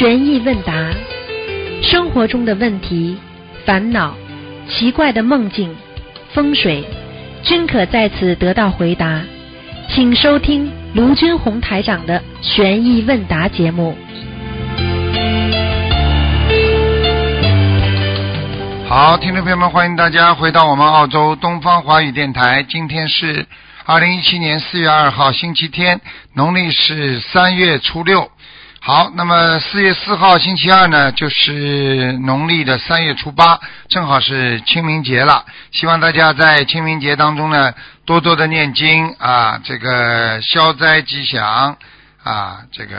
悬疑问答，生活中的问题、烦恼、奇怪的梦境、风水，均可在此得到回答。请收听卢军红台长的悬疑问答节目。好，听众朋友们，欢迎大家回到我们澳洲东方华语电台。今天是二零一七年四月二号，星期天，农历是三月初六。好，那么四月四号星期二呢，就是农历的三月初八，正好是清明节了。希望大家在清明节当中呢，多多的念经啊，这个消灾吉祥啊，这个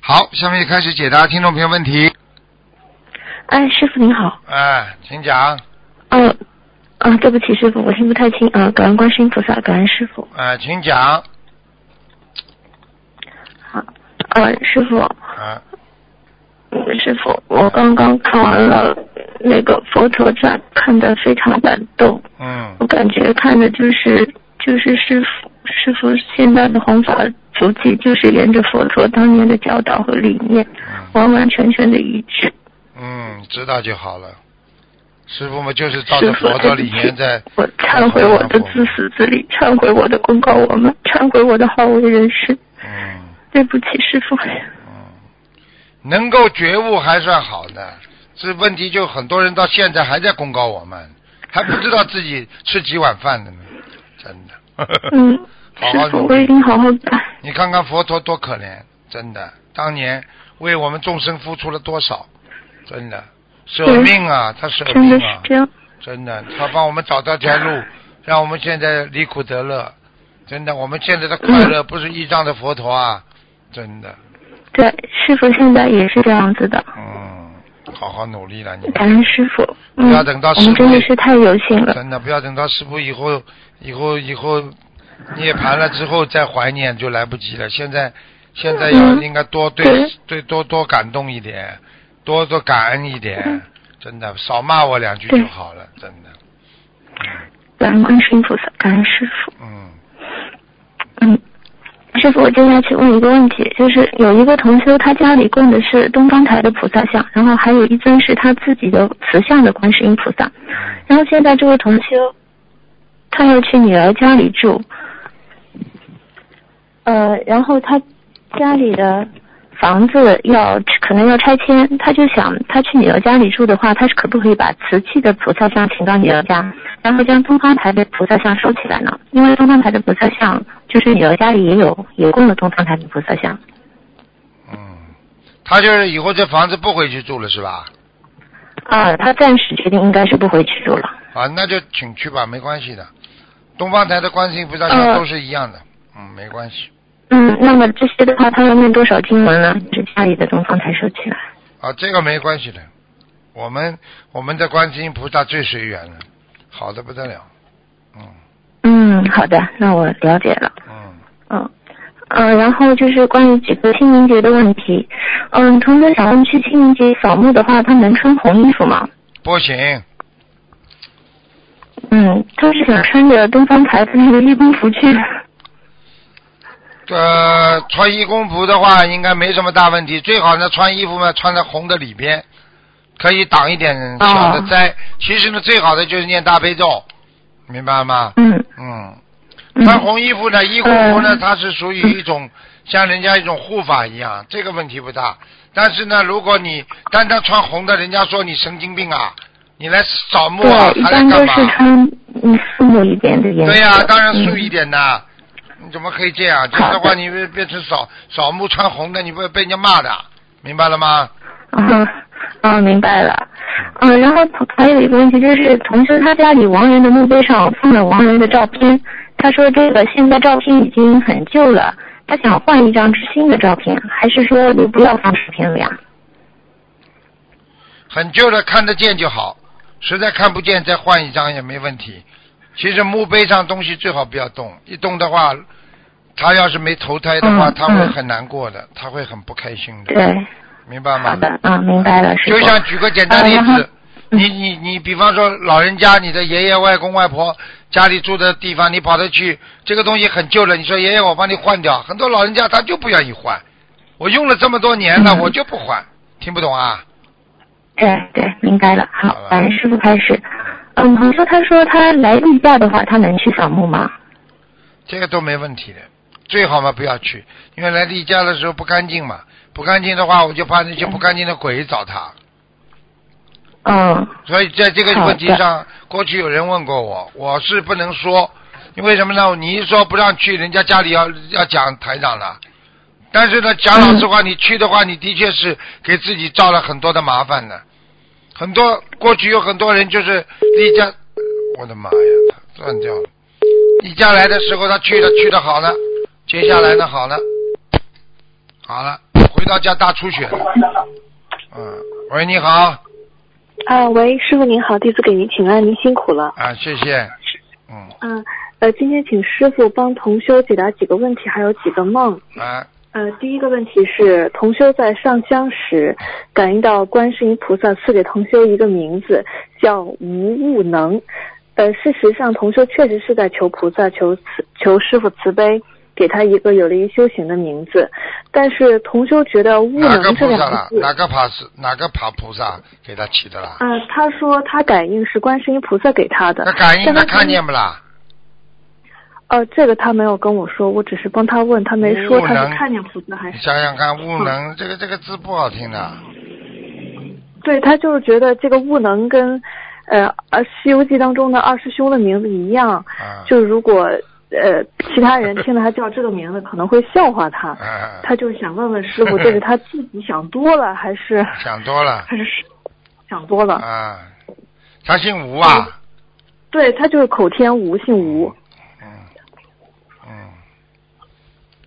好。下面开始解答听众朋友问题。哎，师傅您好。哎，请讲。哦，啊，对不起，师傅，我听不太清啊。感恩观世音菩萨，感恩师傅。哎，请讲。好，呃，师傅，啊，嗯师傅，我刚刚看完了那个佛陀传，看得非常感动。嗯我感觉看的就是就是师傅师傅现在的弘法足迹，就是沿着佛陀当年的教导和理念，嗯完完全全的一致。嗯，知道就好了。师傅们就是照着，佛陀理念在。我忏悔我的自私自利，忏悔我的功高我们，忏悔我的好为人师。嗯对不起，师傅。嗯，能够觉悟还算好的，这问题就很多人到现在还在公告我们，还不知道自己吃几碗饭的呢，真的。嗯，好好师傅，努力我一定好好改。你看看佛陀多可怜，真的，当年为我们众生付出了多少，真的舍命啊，他舍命啊。真的，他帮我们找到条路，让我们现在离苦得乐。真的，我们现在的快乐不是依仗着佛陀啊，真的，对，师傅现在也是这样子的。嗯，好好努力了，你感恩师傅。嗯，不要等到师傅们真的是太有幸了。真的不要等到师傅以后、以后、以后涅槃了之后再怀念就来不及了。现在现在要嗯应该多对对对多多感动一点，多多感恩一点，真的少骂我两句就好了，真的。感恩观世音菩萨，感恩师傅。嗯嗯，师傅，我接下去问一个问题，就是有一个同修，他家里供的是东方台的菩萨像，然后还有一尊是他自己的慈像的观世音菩萨。然后现在这位同修，他要去女儿家里住，呃，然后他家里的房子要可能要拆迁，他就想他去女儿家里住的话，他是可不可以把瓷器的菩萨像请到女儿家，然后将东方台的菩萨像收起来呢？因为东方台的菩萨像就是女儿家里也有也供了东方台的菩萨像。嗯，他就是以后这房子不回去住了是吧？啊，他暂时决定应该是不回去住了。啊，那就请去吧，没关系的。东方台的观世音菩萨像呃都是一样的，嗯，没关系。嗯，那么这些的话，他要念多少经文呢？是家里的东方台收起来。啊，这个没关系的，我们我们的观世音菩萨最随缘了，好的不得了，嗯嗯，好的，那我了解了。嗯，嗯，嗯，然后就是关于几个清明节的问题。嗯，同学想问，去清明节扫墓的话，他能穿红衣服吗？不行，嗯，他是想穿着东方台的那个义工服去。呃，穿义工服的话应该没什么大问题，最好呢穿衣服嘛穿在红的里边，可以挡一点小的灾。其实呢，最好的就是念大悲咒，明白吗？嗯嗯，嗯穿红衣服呢，义工服呢，呃它是属于一种像人家一种护法一样，这个问题不大。但是呢，如果你单单穿红的，人家说你神经病啊，你来扫墓啊，对，一还来般都干嘛？是穿嗯肃穆一点的颜色。对呀、当然素一嗯。点的。你怎么可以这样？这样的话，你变变成扫扫墓穿红的，你会被人家骂的，明白了吗？嗯，嗯，明白了。嗯，然后还有一个问题就是，同学他家里亡人的墓碑上放了亡人的照片，他说这个现在照片已经很旧了，他想换一张新的照片，还是说你不要放照片了呀？很旧的看得见就好，实在看不见再换一张也没问题。其实墓碑上东西最好不要动，一动的话，他要是没投胎的话，他会很难过的，他会很不开心的，对，明白吗？好的，嗯，明白了，就像举个简单例子，你你你，比方说老人家，你的爷爷外公外婆家里住的地方，你跑得去，这个东西很旧了，你说爷爷我帮你换掉，很多老人家他就不愿意换，我用了这么多年了，嗯我就不换，听不懂啊？对对，明白了。好好了，感恩师傅开始。嗯，你说他说他来例假的话，他能去扫墓吗？这个都没问题的，最好嘛不要去，因为来例假的时候不干净嘛，不干净的话，我就怕那些不干净的鬼找他。嗯所以在这个问题上，过去有人问过我，我是不能说，因为什么呢？你一说不让去，人家家里要要讲台长了。但是呢，讲老实话，你去的话，你的确是给自己造了很多的麻烦的。很多过去有很多人就是例假，我的妈呀，它断掉了。例假来的时候，他去了去的好了，接下来呢好了，好了，回到家大出血了。嗯，喂，你好，啊，喂，师傅您好，弟子给您请安，您辛苦了。啊，谢谢，嗯，嗯，呃，今天请师傅帮同修解答几个问题，还有几个梦。啊，呃，第一个问题是，同修在上香时感应到观世音菩萨赐给同修一个名字，叫无物能。呃，事实上，同修确实是在求菩萨、求慈、求师傅慈悲，给他一个有利于修行的名字。但是，同修觉得“物哪个能”这菩萨了？两个字，哪个爬是哪个爬菩萨给他起的啦？呃，他说他感应是观世音菩萨给他的。那感应但他他看见不啦？呃，这个他没有跟我说，我只是帮他问，他没说他是看见菩萨还是？想想看，悟能这个这个字不好听的，对他就是觉得这个悟能跟呃呃《西游记》当中的二师兄的名字一样，啊，就如果呃其他人听到他叫这个名字，可能会笑话他。啊，他就是想问问师傅，这是他自己想多了，还是想多了还是想多了？啊。他姓吴啊，对他就是口天吴，姓吴。嗯嗯，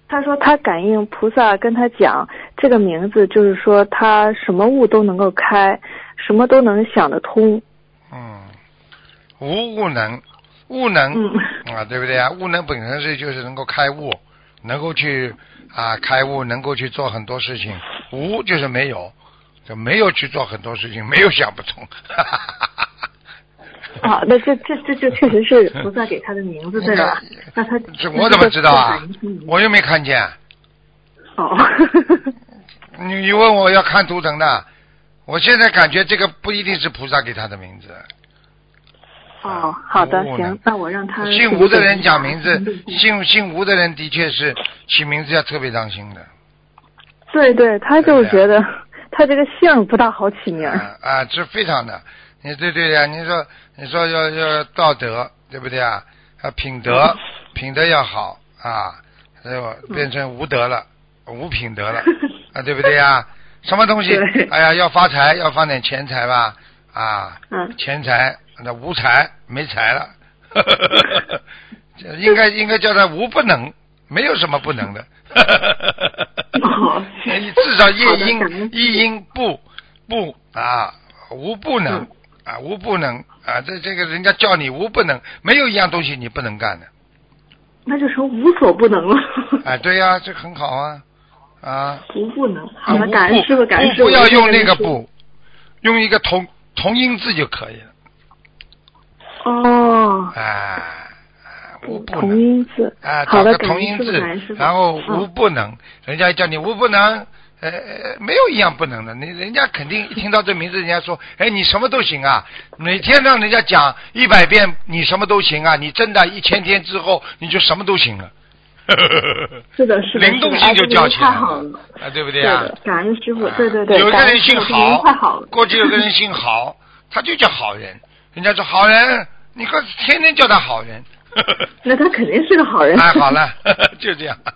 他说他感应菩萨跟他讲这个名字，就是说他什么悟都能够开，什么都能想得通。嗯，无物能，物能、嗯啊，对不对啊？悟能本身是就是能够开悟，能够去啊开悟，能够去做很多事情。无就是没有，就没有去做很多事情，没有想不通。啊，那这这这就确实是菩萨给他的名字，对吧？那他 这我怎么知道啊？我又没看见。哦，你你问我要看图腾的，我现在感觉这个不一定是菩萨给他的名字。哦，好的，行，那我让他姓吴的人讲名字，姓姓吴的人的确是起名字要特别当心的。对对，他就是觉得他这个姓不大好起名。啊啊，这非常的，你对对呀，你说你说要要道德，对不对啊？啊，品德，品德要好啊，哎呦，变成无德了，无品德了啊，对不对呀？什么东西？哎呀，要发财，要放点钱财吧，啊，嗯，钱财那无才没才了，这 应该应该叫他无不能，没有什么不能的。哦你至少夜莺一音不不啊，无不能嗯啊，无不能啊，这这个人家叫你无不能，没有一样东西你不能干的。那就成无所不能了。啊，对呀、这很好啊啊。无不能。啊好的，无感恩不师傅，感恩师傅。不不要用那个不，用一个同同音字就可以了。哦，啊，无不同音字。啊，找个同音字。然后无嗯不能，人家叫你无不能。呃，呃没有一样不能的，你人家肯定一听到这名字，人家说，哎，你什么都行啊！每天让人家讲一百遍，你什么都行啊！你真的，一千天之后，你就什么都行了。是的，是的，灵动性就叫起来了。啊，对不对啊？的，感恩师傅，啊对对对，有个人姓好郝，。过去有个人姓郝，他就叫好人，人家说好人，你可天天叫他好人。那他肯定是个好人。哎，好了，就这样。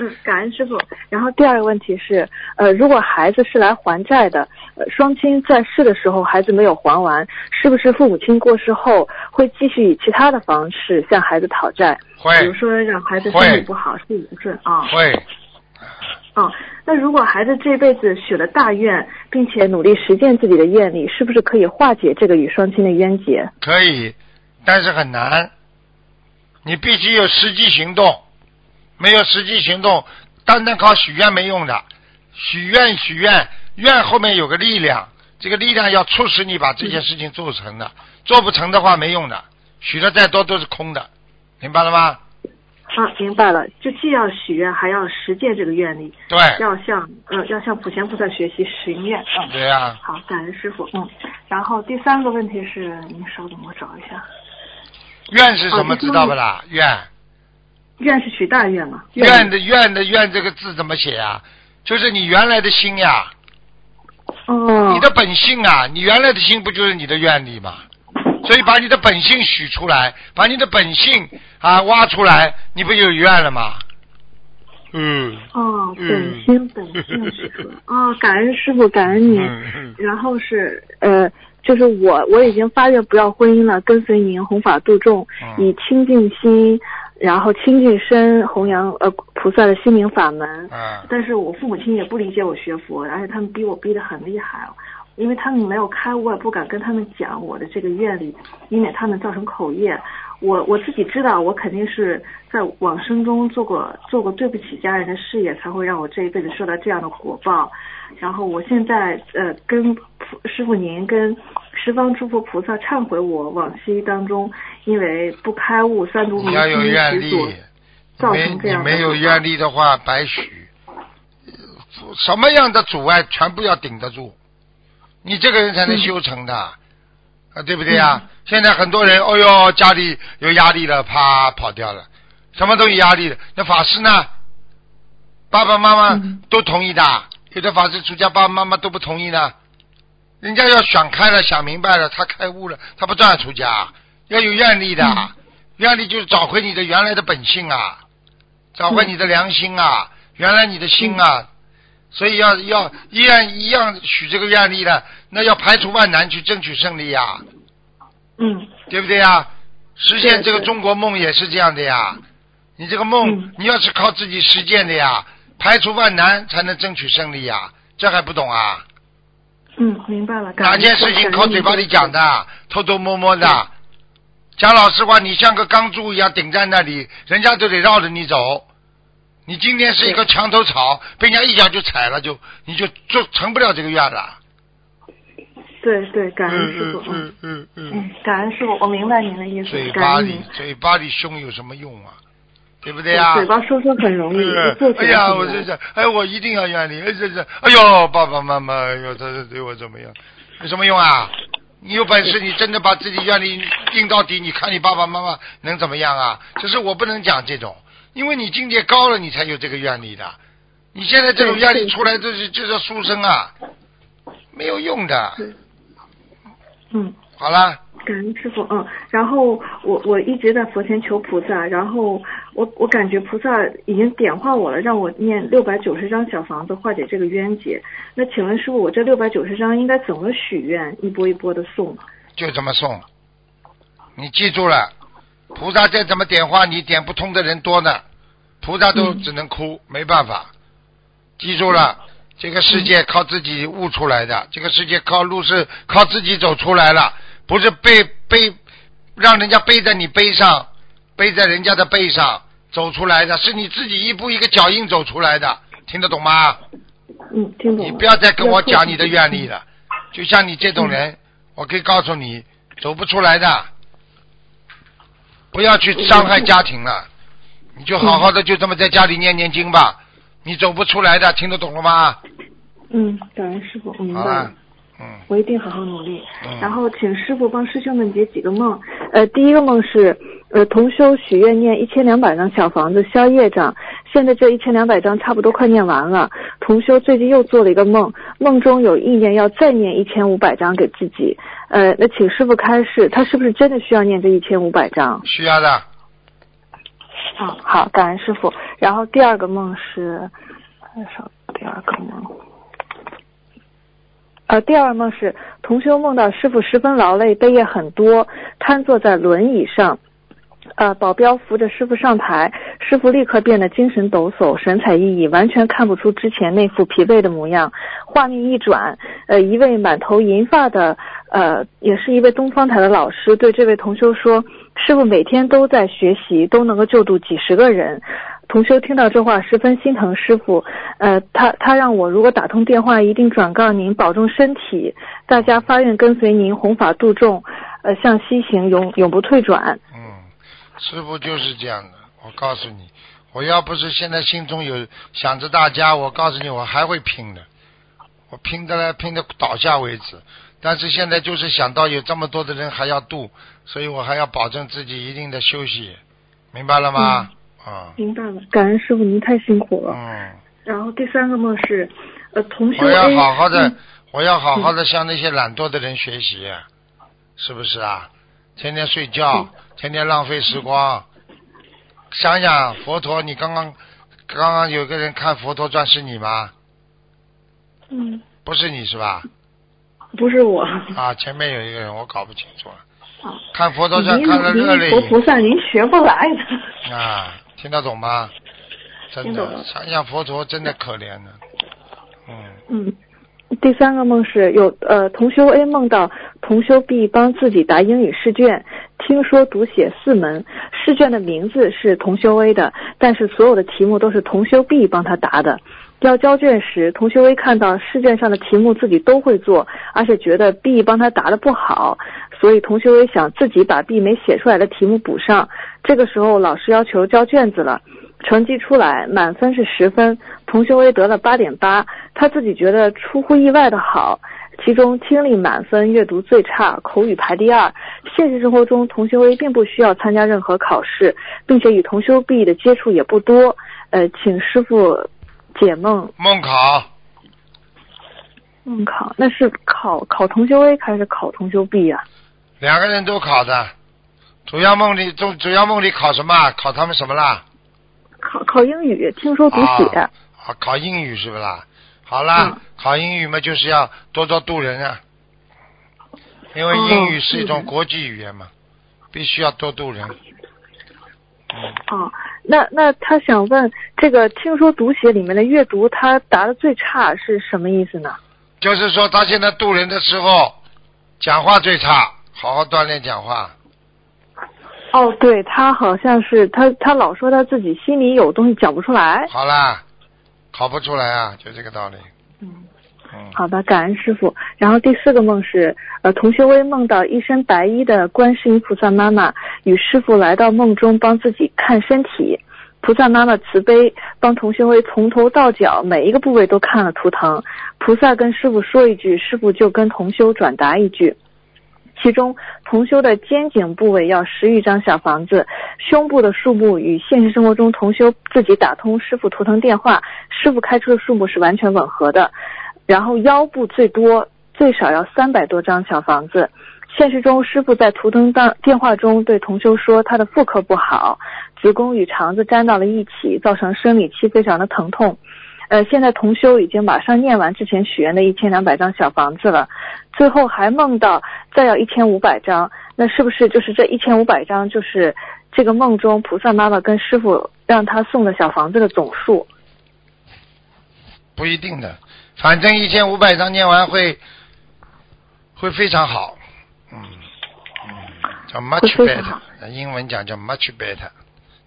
嗯，感恩师傅。然后第二个问题是，呃，如果孩子是来还债的，呃，双亲在世的时候孩子没有还完，是不是父母亲过世后会继续以其他的方式向孩子讨债？会比如说让孩子身会体不好，事业不顺啊。会，嗯，那如果孩子这辈子许了大愿，并且努力实践自己的愿力，是不是可以化解这个与双亲的冤结？可以，但是很难。你必须有实际行动，没有实际行动，单单靠许愿没用的。许愿许愿，愿后面有个力量，这个力量要促使你把这件事情做成的。做不成的话没用的，许的再多都是空的，明白了吗？啊，明白了，就既要许愿，还要实践这个愿力，对，要向呃要向普贤菩萨学习行愿啊。对呀、好，感恩师傅。嗯，然后第三个问题是，您稍等，我找一下。愿是什么知道不啦？愿愿是许大愿嘛？愿的愿的愿这个字怎么写啊？就是你原来的心呀，哦，你的本性啊，你原来的心不就是你的愿力吗？所以把你的本性许出来，把你的本性啊挖出来，你不就有愿了吗？嗯哦，嗯本心本性许出来。哦，感恩师傅，感恩您。嗯嗯然后是呃，就是我我已经发愿不要婚姻了，跟随您弘法度众，嗯以清净心，然后清净身弘扬呃菩萨的心灵法门。嗯但是我父母亲也不理解我学佛，而且他们逼我逼得很厉害，因为他们没有开悟，我也不敢跟他们讲我的这个愿力，以免他们造成口业。我我自己知道，我肯定是在往生中做过做过对不起家人的事业，才会让我这一辈子受到这样的果报。然后我现在呃跟师傅您跟十方诸佛菩萨忏悔我往昔当中因为不开悟三毒迷你要有心愿力造成这样的没有愿力的话，白许。什么样的阻碍全部要顶得住，你这个人才能修成的，啊，对不对呀？现在很多人，哦哟，家里有压力了，啪跑掉了，什么都有压力的。那法师呢？爸爸妈妈嗯都同意的，有的法师出家，爸爸妈妈都不同意呢。人家要想开了，想明白了，他开悟了，他不照样出家？要有愿力的，嗯愿力就是找回你的原来的本性啊，找回你的良心啊，原来你的心啊，所以要要一样一样许这个愿力的，那要排除万难去争取胜利呀、嗯对不对呀？实现这个中国梦也是这样的呀。你这个梦，嗯你要是靠自己实践的呀，排除万难才能争取胜利呀。这还不懂啊？嗯，明白了。哪件事情靠嘴巴里讲？的，偷偷摸摸的？讲老实话，你像个钢柱一样顶在那里，人家都得绕着你走。你今天是一个墙头草，被人家一脚就踩了，就你就就成不了这个院了。对对，感恩师傅。嗯嗯嗯嗯，感恩师傅，我明白您的意思。嘴巴里。嘴巴里凶有什么用啊？对不对呀？嘴巴说说很容易，做起来哎呀，我这是，哎，我一定要怨你，哎，这这，哎呦，爸爸妈妈，哎呦，他他对我怎么样？有什么用啊？你有本事，你真的把自己怨力硬到底，你看你爸爸妈妈能怎么样啊？只是我不能讲这种，因为你境界高了，你才有这个愿力的。你现在这种愿力出来，这是这叫书生啊，没有用的。嗯。好了，感恩师傅，嗯，然后我我一直在佛前求菩萨，然后我我感觉菩萨已经点化我了，让我念六百九十张小房子化解这个冤结。那请问师傅，我这六百九十张应该怎么许愿？一波一波的送？就这么送。你记住了，菩萨再怎么点化你，点不通的人多呢，菩萨都嗯只能哭，没办法。记住了，这个世界靠自己悟出来的，这个世界靠路是靠自己走出来了，不是背背让人家背在你背上，背在人家的背上走出来的，是你自己一步一个脚印走出来的，听得懂吗？嗯，听懂。你不要再跟我讲你的愿力了。了，就像你这种人，我可以告诉你，走不出来的。不要去伤害家庭了，你就好好的就这么在家里念念经吧，你走不出来的，听得懂了吗？嗯，感恩师傅，我明白了了。，嗯我一定好好努力。嗯然后请师傅帮师兄们解几个梦。呃，第一个梦是，呃，同修许愿念一千两百张小房子消业障，现在这一千两百张差不多快念完了。同修最近又做了一个梦，梦中有意念要再念一千五百张给自己。呃，那请师傅开示，他是不是真的需要念这一千五百章？需要的，啊，好，感恩师傅。然后第二个梦是，第二个梦。呃，第二个梦是同修梦到师傅十分劳累，背业很多，瘫坐在轮椅上。呃，保镖扶着师傅上台，师傅立刻变得精神抖擞、神采奕奕，完全看不出之前那副疲惫的模样。画面一转，呃，一位满头银发的，呃，也是一位东方台的老师，对这位同修说：“师傅每天都在学习，都能够救度几十个人。”同修听到这话，十分心疼师傅。呃，他他让我如果打通电话，一定转告您保重身体，大家发愿跟随您弘法度众，呃，向西行，永永不退转。嗯，师傅就是这样的。我告诉你，我要不是现在心中有想着大家，我告诉你，我还会拼的，我拼的来拼的倒下为止。但是现在就是想到有这么多的人还要度，所以我还要保证自己一定的休息，明白了吗？啊，明白了，感恩师傅您太辛苦了。嗯，然后第三个梦是，呃，同学我要好好的嗯，我要好好的向那些懒惰的人学习，是不是啊？天天睡觉，天天浪费时光。想想佛陀，你刚刚刚刚有个人看佛陀传是你吗？嗯，不是你是吧？不是我。啊，前面有一个人，我搞不清楚了。啊看佛陀像看了热泪佛菩萨您学不来的。啊，听得懂吗？真的，听懂想想佛陀真的可怜呢。嗯，嗯，第三个梦是有呃，同修 A 梦到同修 B 帮自己答英语试卷，听说读写四门，试卷的名字是同修 A 的，但是所有的题目都是同修 B 帮他答的。要交卷时，同修 A 看到试卷上的题目自己都会做，而且觉得 B 帮他答的不好，所以同修 A 想自己把 B 没写出来的题目补上。这个时候老师要求交卷子了，成绩出来，满分是十分，同修 A 得了八点八，他自己觉得出乎意外的好。其中听力满分，阅读最差，口语排第二。现实生活中，同学 A 并不需要参加任何考试，并且与同修 B 的接触也不多。呃，请师傅解梦梦考梦考，那是考考同修 A 还是考同修 B 呀、两个人都考的，主要梦里主主要梦里考什么？考他们什么啦？考考英语，听说读写。啊，啊考英语是不啦？好啦，嗯考英语嘛，就是要多多渡人啊，因为英语是一种国际语言嘛，必须要多渡人。嗯，哦，那那他想问，这个听说读写里面的阅读，他答的最差是什么意思呢？就是说他现在渡人的时候，讲话最差，好好锻炼讲话。哦，对他好像是他他老说他自己心里有东西讲不出来。好啦，考不出来啊，就这个道理。嗯，嗯，好的，感恩师傅。然后第四个梦是，呃，同学微梦到一身白衣的观世音菩萨妈妈与师傅来到梦中帮自己看身体。菩萨妈妈慈悲，帮同学微从头到脚每一个部位都看了图腾。菩萨跟师傅说一句，师傅就跟同修转达一句。其中同修的肩颈部位要十余张小房子，胸部的数目与现实生活中同修自己打通师傅图腾电话，师傅开出的数目是完全吻合的。然后腰部最多最少要三百多张小房子。现实中，师傅在图腾当电话中对同修说，他的妇科不好，子宫与肠子粘到了一起，造成生理期非常的疼痛。呃，现在同修已经马上念完之前许愿的一千两百张小房子了，最后还梦到再要一千五百张，那是不是就是这一千五百张就是这个梦中菩萨妈妈跟师傅让他送的小房子的总数？不一定的，反正一千五百张念完会会非常好。嗯嗯，叫 much better，英文讲叫 much better，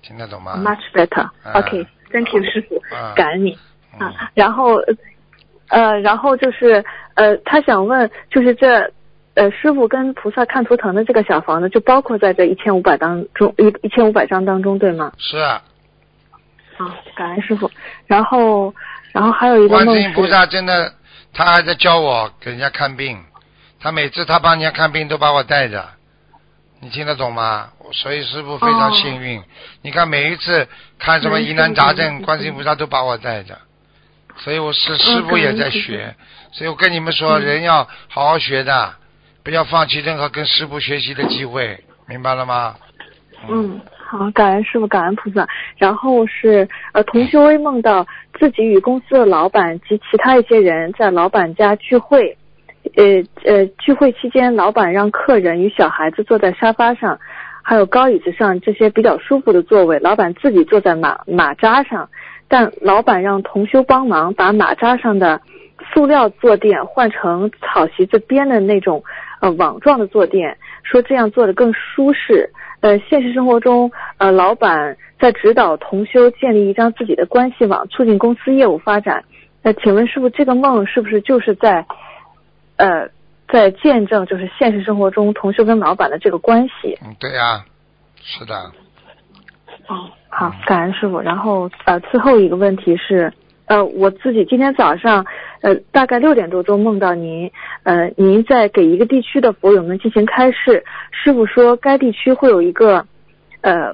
听得懂吗 Much better. 啊 OK，Thank you，师傅啊，感恩你嗯啊。然后呃，然后就是呃，他想问，就是这呃，师傅跟菩萨看图腾的这个小房子，就包括在这一千五百当中一一千五百张当中，对吗？是啊，啊，感恩师傅。然后然后还有一个观世音菩，萨真的，他还在教我给人家看病，他每次他帮人家看病都把我带着，你听得懂吗？所以师傅非常哦幸运。你看每一次看什么嗯疑难杂症，观世音菩萨都把我带着，所以我师嗯师傅也在学，所以我跟你们说，嗯。人要好好学的，不要放弃任何跟师傅学习的机会，明白了吗？嗯，好，感恩师傅，感恩菩萨。然后是呃，同修微梦到自己与公司的老板及其他一些人在老板家聚会，呃呃，聚会期间，老板让客人与小孩子坐在沙发上，还有高椅子上这些比较舒服的座位，老板自己坐在马马扎上，但老板让同修帮忙把马扎上的塑料坐垫换成草席子编的那种呃网状的坐垫，说这样坐的更舒适。呃，现实生活中，呃，老板在指导同修建立一张自己的关系网，促进公司业务发展。那请问师傅，这个梦是不是就是在，呃，在见证就是现实生活中同修跟老板的这个关系？嗯，对呀、是的，哦，好，感恩师傅。然后呃，最后一个问题是，呃，我自己今天早上呃大概六点多钟梦到您，呃，您在给一个地区的佛友们进行开示，师傅说该地区会有一个呃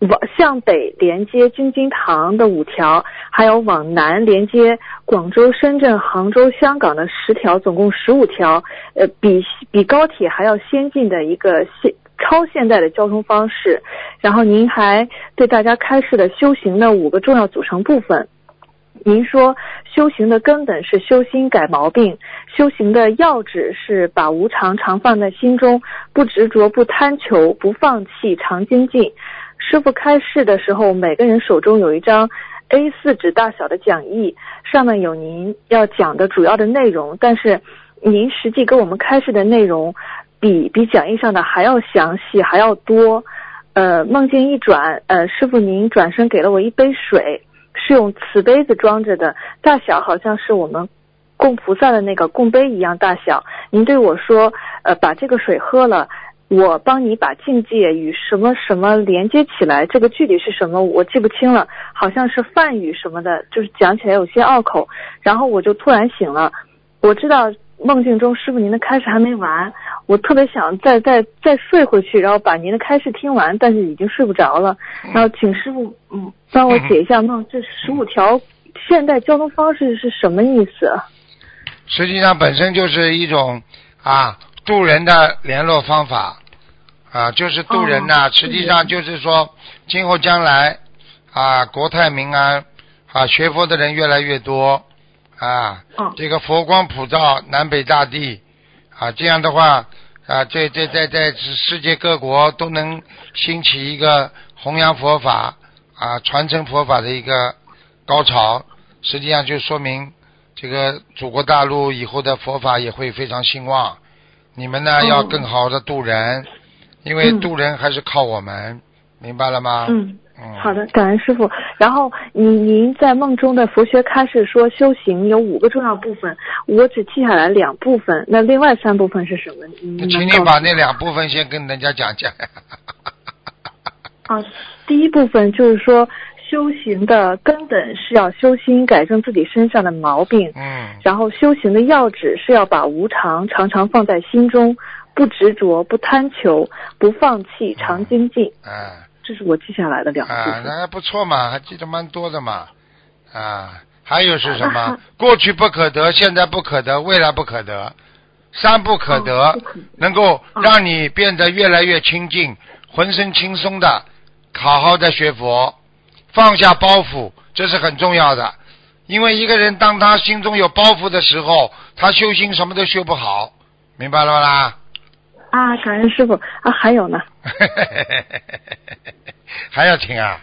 往向北连接京津塘的五条，还有往南连接广州、深圳、杭州、香港的十条，总共十五条，呃，比比高铁还要先进的一个现超现代的交通方式。然后您还对大家开示了修行的五个重要组成部分。您说修行的根本是修心改毛病，修行的要旨是把无常常放在心中，不执着、不贪求、不放弃，常精进。师傅开示的时候，每个人手中有一张 A 4纸大小的讲义，上面有您要讲的主要的内容，但是您实际给我们开示的内容比比讲义上的还要详细，还要多。呃，梦境一转，呃，师傅您转身给了我一杯水，是用瓷杯子装着的，大小好像是我们供菩萨的那个供杯一样大小。您对我说，呃，把这个水喝了，我帮你把境界与什么什么连接起来，这个具体是什么我记不清了，好像是梵语什么的，就是讲起来有些拗口。然后我就突然醒了，我知道梦境中师傅您的开示还没完，我特别想再再再睡回去，然后把您的开示听完，但是已经睡不着了。然后请师傅嗯帮我解一下梦，这十五条现代交通方式是什么意思？实际上本身就是一种啊渡人的联络方法啊，就是渡人呐、哦实际上就是说，今后将来啊国泰民安啊，学佛的人越来越多啊，哦这个佛光普照南北大地啊，这样的话啊，这这在在世界各国都能兴起一个弘扬佛法啊、传承佛法的一个高潮，实际上就说明这个祖国大陆以后的佛法也会非常兴旺。你们呢哦要更好的渡人，因为嗯渡人还是靠我们，明白了吗？嗯。嗯，好的，感恩师傅。然后您您在梦中的佛学开示说，修行有五个重要部分，我只记下来两部分，那另外三部分是什么？请你把那两部分先跟人家讲讲。啊，第一部分就是说，修行的根本是要修心，改正自己身上的毛病。嗯然后修行的要旨是要把无常常常放在心中，不执着，不贪求，不放弃，常精进。啊这是我记下来的两个啊，那还不错嘛，还记得蛮多的嘛。啊，还有是什么啊？过去不可得，现在不可得，未来不可得，三不可得，哦不可得能够让你变得越来越清净，浑身轻松的，好好的学佛，放下包袱，这是很重要的。因为一个人当他心中有包袱的时候，他修心什么都修不好，明白了吧啦？啊，感恩师傅啊，还有呢 还要听啊？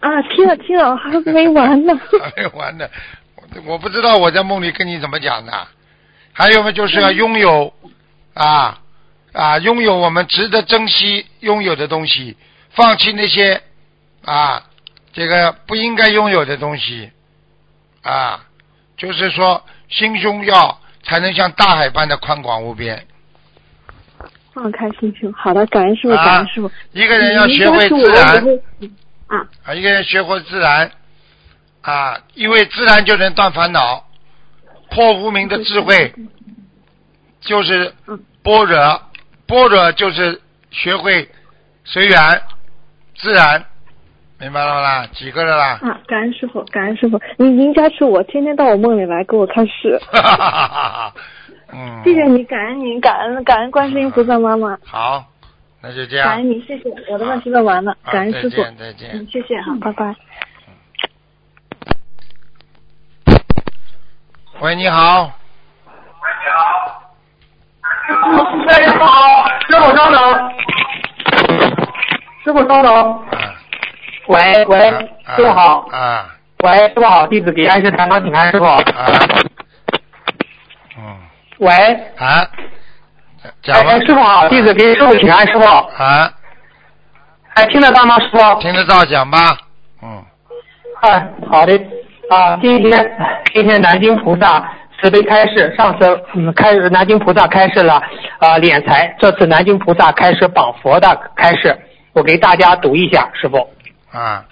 啊，听了听了还没完呢。还没完呢，我我不知道我在梦里跟你怎么讲的。还有嘛，就是要拥有啊啊，拥有我们值得珍惜拥有的东西，放弃那些啊这个不应该拥有的东西啊，就是说心胸要才能像大海般的宽广无边。放开心胸，好的，感恩师傅，啊感恩师傅。一个人要学会自然啊，啊，一个人学会自然啊，因为自然就能断烦恼，破无明的智慧就是嗯般若，般若就是学会随缘自然，明白了吗啦？几个了啦？啊，感恩师傅，感恩师傅，您您加持我，天天到我梦里来给我开示。嗯，谢谢你，感恩您，感恩感恩观世音菩萨妈妈，好，那就这样。感恩您，谢谢，我的问题问完了，好感恩师傅再见，再见嗯，谢谢，好，拜拜。喂，你好。喂，师傅好，师傅稍等，师傅稍等。啊喂喂，啊师傅好，啊喂，师傅好，弟子给安师台长请安，师傅。啊，嗯喂，啊，讲哎吧哎，师傅好，弟子给师傅请安，师傅。啊，哎，听得到吗，师傅？听得到讲吧，嗯哎，好的。啊，今天今天南京菩萨慈悲开示，上次嗯开南京菩萨开示了啊敛财，这次南京菩萨开始绑佛的开示，我给大家读一下，师傅。啊，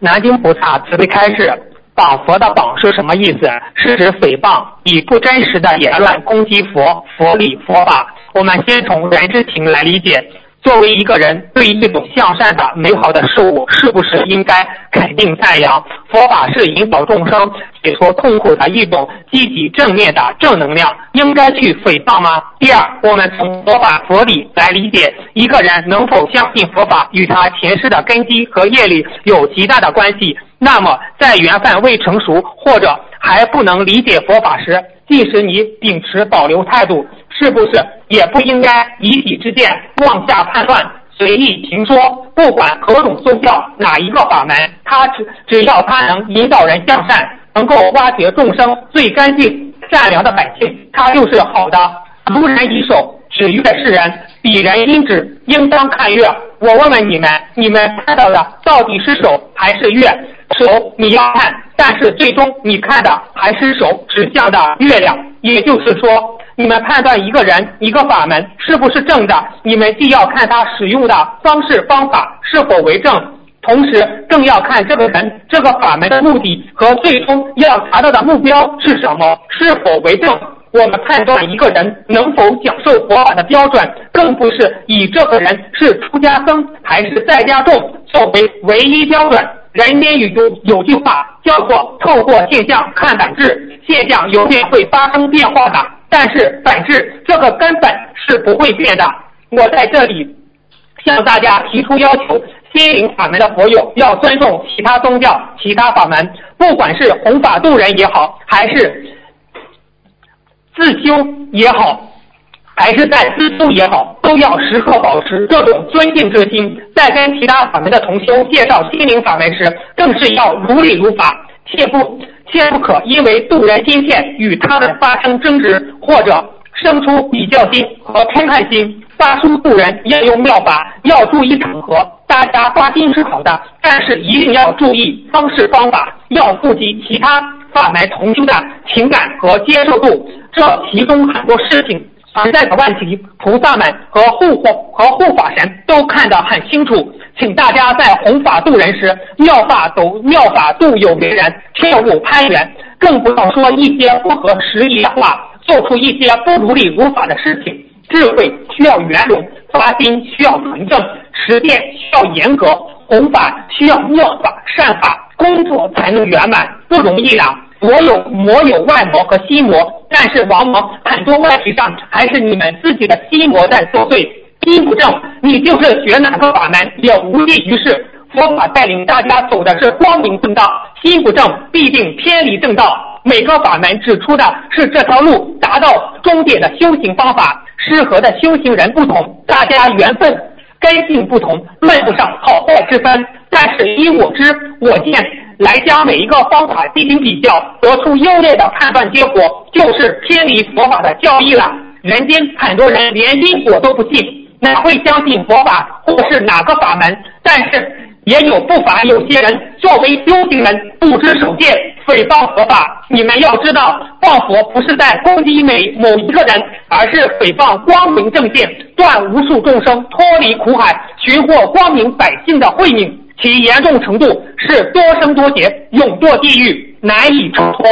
南京菩萨慈悲开示，谤佛的谤是什么意思？是指诽谤，以不真实的言论攻击佛、佛理、佛法。我们先从人之情来理解。作为一个人，对于一种向善的、美好的事物，是不是应该肯定赞扬？佛法是引导众生解脱痛苦的一种积极正面的正能量，应该去诽谤吗？第二，我们从佛法佛理来理解，一个人能否相信佛法，与他前世的根基和业力有极大的关系。那么，在缘分未成熟或者还不能理解佛法时，即使你秉持保留态度，是不是也不应该以己之见妄下判断，随意评说？不管何种宗教，哪一个法门，他只只要他能引导人向善，能够挖掘众生最干净善良的本性，他就是好的。如人以手指月世人，彼人因指应当看月。我问问你们，你们看到的到底是手还是月？手你要看，但是最终你看的还是手指向的月亮。也就是说，你们判断一个人、一个法门是不是正的，你们既要看他使用的方式方法是否为正，同时更要看这个人、这个法门的目的和最终要达到的目标是什么，是否为正。我们判断一个人能否讲受佛法的标准，更不是以这个人是出家僧还是在家众作为唯一标准。人间语中有句话叫做“透过现象看本质”，现象有天会发生变化的，但是本质这个根本是不会变的。我在这里向大家提出要求：心灵法门的佛友要尊重其他宗教、其他法门，不管是弘法度人也好，还是自修也好。还是在私修也好，都要时刻保持这种尊敬之心。在跟其他法门的同修介绍心灵法门时，更是要如理如法，切不切不可因为度人心切与他们发生争执，或者生出比较心和嗔恨心。发出度人要用妙法，要注意场合。大家发心是好的，但是一定要注意方式方法，要顾及其他法门同修的情感和接受度。这其中很多事情。存在的问题，菩萨们和护法和护法神都看得很清楚，请大家在弘法度人时，妙法度妙法度有缘人，切勿攀缘，更不要说一些不合时宜的话，做出一些不如理如法的事情。智慧需要圆融，发心需要纯正，实践需要严格，弘法需要妙法善法，工作才能圆满，不容易啊。魔有魔有外魔和心魔，但是往往很多问题上还是你们自己的心魔在作祟。心不正，你就是学哪个法门也无济于事。佛法带领大家走的是光明正道，心不正必定偏离正道。每个法门指出的是这条路达到终点的修行方法，适合的修行人不同，大家缘分根性不同，论不上好坏之分。但是依我知我见。来将每一个方法进行比较，得出优劣的判断结果，就是偏离佛法的教义了。人间很多人连因果都不信，哪会相信佛法或是哪个法门？但是也有不乏有些人作为修行人不知守戒，诽谤佛法。你们要知道，谤佛不是在攻击每某一个人，而是诽谤光明正见，断无数众生脱离苦海，寻获光明百姓的慧命。其严重程度是多生多劫，永堕地狱，难以超脱。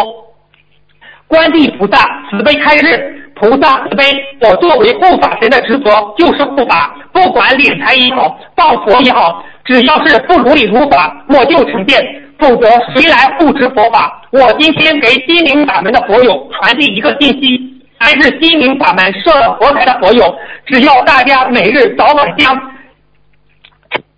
观地菩萨慈悲开示，菩萨慈悲，我作为护法神的职责就是护法，不管敛财也好，报佛也好，只要是不如理如法，我就惩戒，否则谁来护持佛法？我今天给心灵法门的佛友传递一个信息，还是心灵法门设佛台的佛友，只要大家每日早晚香。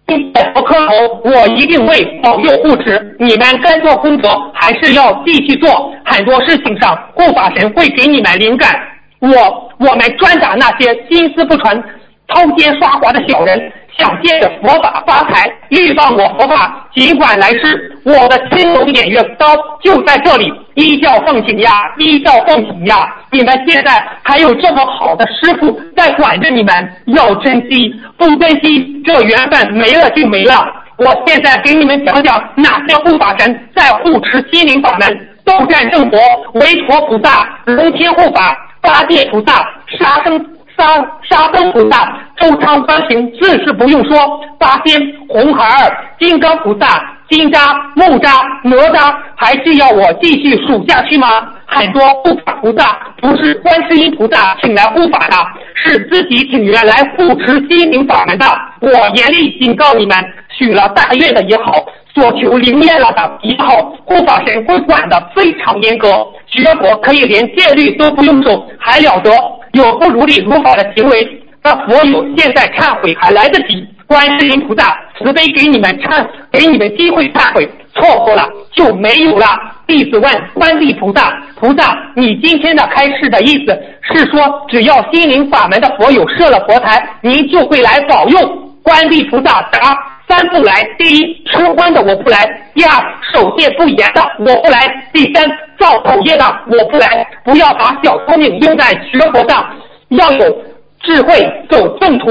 不磕头，我一定会保佑护持。你们该做功德还是要继续做。很多事情上，护法神会给你们灵感。我我们专打那些心思不纯、偷奸耍滑的小人。想借着佛法发财，遇到我佛法，尽管来世，我的青龙偃月刀就在这里，依教奉行呀，依教奉行呀！你们现在还有这么好的师傅在管着你们，要珍惜，不珍惜，这缘分没了就没了。我现在给你们讲讲哪些护法神在护持心灵法门：斗战胜佛、韦陀菩萨、龙天护法、八戒菩萨、沙僧。沙沙僧菩萨、周昌观行自是不用说，八仙、红孩儿、金刚菩萨、金吒、木吒、哪吒，还是要我继续数下去吗？很多护法菩萨不是观世音菩萨请来护法的，是自己请愿来护持心灵法门的。我严厉警告你们，许了大愿的也好，所求灵验了的也好，护法神会管的非常严格。学佛可以连戒律都不用守，还了得？有不如理如法的行为，那佛友现在忏悔还来得及。观世音菩萨慈悲给你们忏，给你们机会忏悔，错过了就没有了。弟子问观地菩萨：菩萨，你今天的开示的意思是说，只要心灵法门的佛友设了佛台，您就会来保佑？观地菩萨答：三不来，第一，吃荤的我不来；第二，守戒不严的我不来；第三，造口业的我不来。不要把小聪明用在学佛上，要有智慧走正途。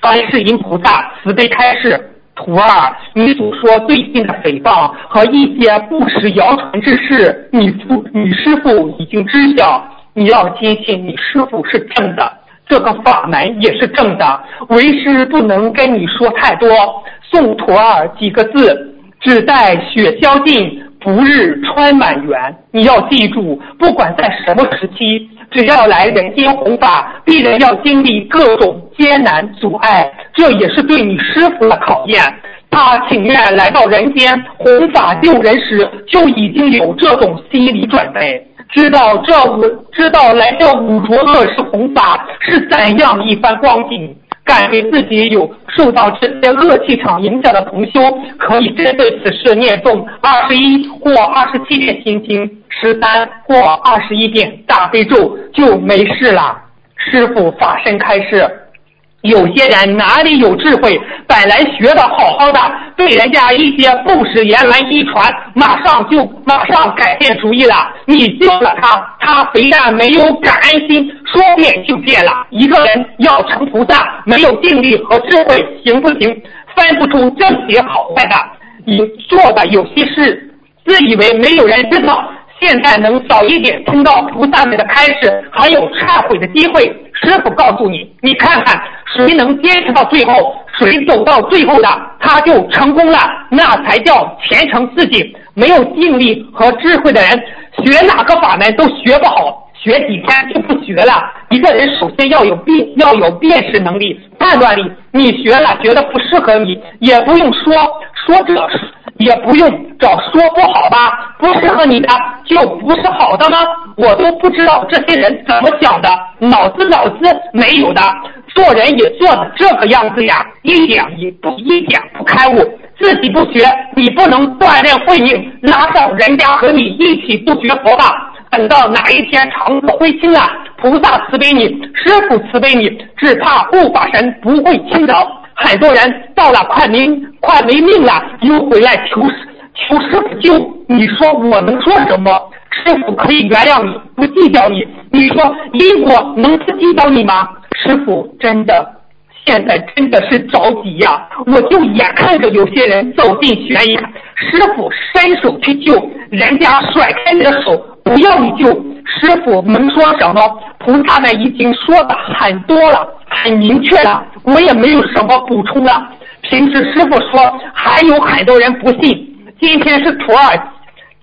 观世音菩萨慈悲开示：徒儿，你所说最近的诽谤和一些不实谣传之事，你父你师父已经知晓。你要坚信你师父是正的，这个法门也是正的。为师不能跟你说太多，送徒儿几个字：只待雪消尽，不日穿满园。你要记住，不管在什么时期。只要来人间弘法，必然要经历各种艰难阻碍，这也是对你师傅的考验。他情愿来到人间弘法救人时，就已经有这种心理准备，知道这五知道来这五浊恶世弘法是怎样一番光景。感觉自己有受到这些恶气场影响的同修，可以针对此事念诵二十一或二十七遍心经，十三或二十一遍大悲咒，就没事了。师傅法身开示。有些人哪里有智慧？本来学的好好的，对人家一些不实言闻一传，马上就马上改变主意了。你救了他，他非但没有感恩心，说变就变了。一个人要成菩萨，没有定力和智慧，行不行？分不出正邪好坏的。你做的有些事，自以为没有人知道。现在能早一点听到菩萨们的开示，还有忏悔的机会。师傅告诉你，你看看谁能坚持到最后，谁走到最后的，他就成功了。那才叫虔诚自己。没有定力和智慧的人，学哪个法门都学不好，学几天就不学了。一个人首先要有辨，要有辨识能力、判断力。你学了觉得不适合你，也不用说说这。也不用找说不好吧，不适合你的就不是好的吗？我都不知道这些人怎么想的，脑子脑子没有的，做人也做的这个样子呀，一点也不一点不开悟，自己不学，你不能锻炼慧命，拉上人家和你一起不学佛吧？等到哪一天肠子灰青了，菩萨慈悲你，师傅慈悲你，只怕护法神不会轻饶。很多人到了快没快没命了，又回来求求师傅救。你说我能说什么？师傅可以原谅你，不计较你。你说因果能不计较你吗？师傅真的，现在真的是着急呀！我就眼看着有些人走进悬崖，师傅伸手去救，人家甩开你的手，不要你救。师傅能说什么？菩萨们已经说的很多了，很明确了，我也没有什么补充了。平时师傅说还有很多人不信，今天是徒儿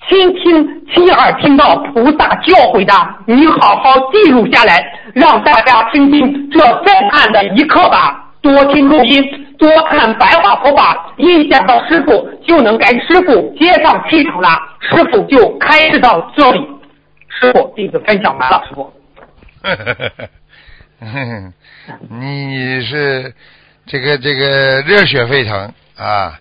亲听亲耳听到菩萨教诲的，你好好记录下来，让大家听听这震撼的一刻吧。多听录音，多看白话佛法，一想到师傅就能跟师傅接上气场了。师傅就开始到这里。师傅，弟子分享完了。师傅，你是这个这个热血沸腾啊！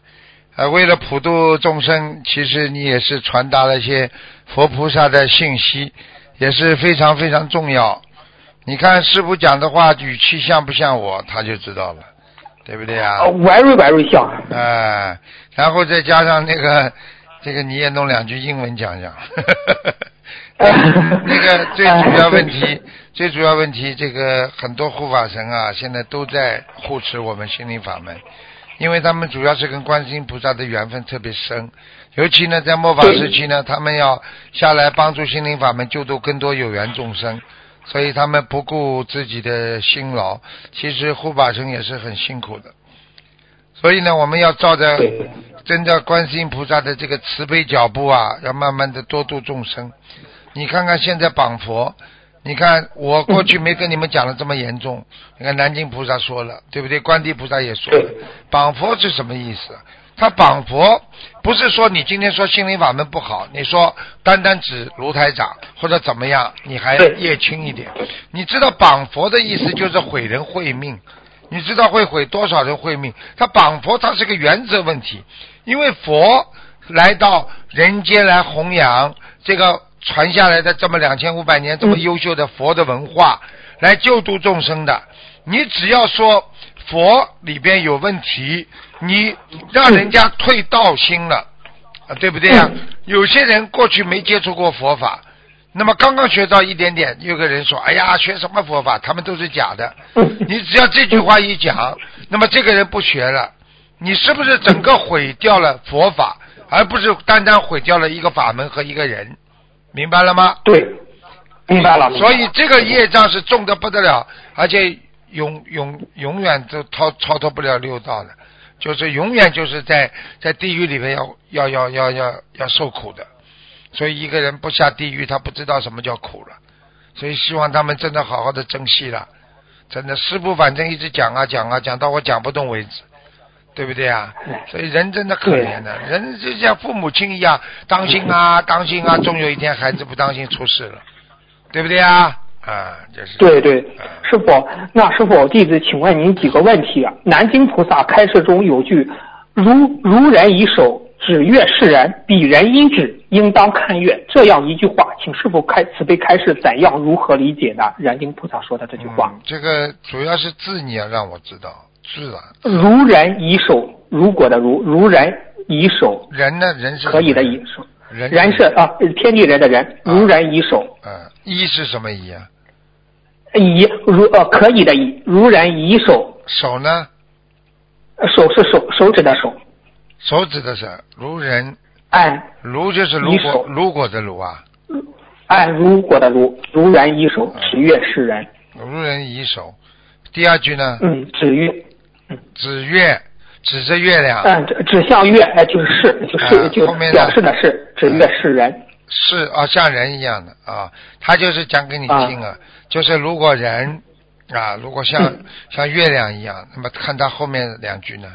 啊，为了普度众生，其实你也是传达了一些佛菩萨的信息，也是非常非常重要。你看师傅讲的话语气像不像我，他就知道了，对不对啊？Very very 像。哎，然后再加上那个这个，你也弄两句英文讲讲。那个最主要问题，最主要问题，这个很多护法神啊，现在都在护持我们心灵法门，因为他们主要是跟观世音菩萨的缘分特别深，尤其呢在末法时期呢，他们要下来帮助心灵法门救度更多有缘众生，所以他们不顾自己的辛劳，其实护法神也是很辛苦的。所以呢，我们要照着对跟着观世音菩萨的这个慈悲脚步啊，要慢慢的多度众生。你看看现在绑佛，你看我过去没跟你们讲的这么严重，你看南京菩萨说了，对不对？观地菩萨也说了，绑佛是什么意思？他绑佛不是说你今天说心灵法门不好，你说单单指卢台长或者怎么样，你还对业轻一点。你知道绑佛的意思就是毁人慧命，你知道会毁多少人慧命？他绑佛它是个原则问题，因为佛来到人间来弘扬这个传下来的这么两千五百年这么优秀的佛的文化，来救度众生的。你只要说佛里边有问题，你让人家退道心了，啊，对不对啊？有些人过去没接触过佛法，那么刚刚学到一点点，有个人说：“哎呀，学什么佛法？他们都是假的。”你只要这句话一讲，那么这个人不学了，你是不是整个毁掉了佛法，而不是单单毁掉了一个法门和一个人？明白了吗？对，明白了。所以这个业障是重的不得了，而且永永永远都超超脱不了六道的，就是永远就是在在地狱里面要要要要要要受苦的。所以一个人不下地狱，他不知道什么叫苦了。所以希望他们真的好好的珍惜了。真的，师傅反正一直讲啊讲啊讲到我讲不动为止，对不对啊？所以人真的可怜的，人就像父母亲一样，当心啊当心啊，终有一天孩子不当心出事了，对不对啊？啊，就是。对对。啊，师傅，那师傅弟子请问您几个问题啊？南京菩萨开示中有句“如如人以手指月示人，彼人因指，应当看月”这样一句话，请师傅开慈悲开示怎样如何理解呢？南京菩萨说的这句话。嗯，这个主要是字你要让我知道字啊，“如人以手”，如果的如，如人以手，人呢人是可以的以手，人人是啊，天地人的人，如人以手，嗯，一是什么一啊？以如呃可以的以，如人以手，手呢？呃手是手手指的手，手指的手如人，按如就是如果如果的如啊，按如果的如，如人以手，指月示人。如人以手。第二句呢？嗯，指月，指月，指着月亮，嗯，指指向月，哎，就是是，就是、啊就后面呢表示的是指月是人。是啊，像人一样的啊，他就是讲给你听啊，就是如果人啊，如果像、嗯。像月亮一样，那么看他后面两句呢，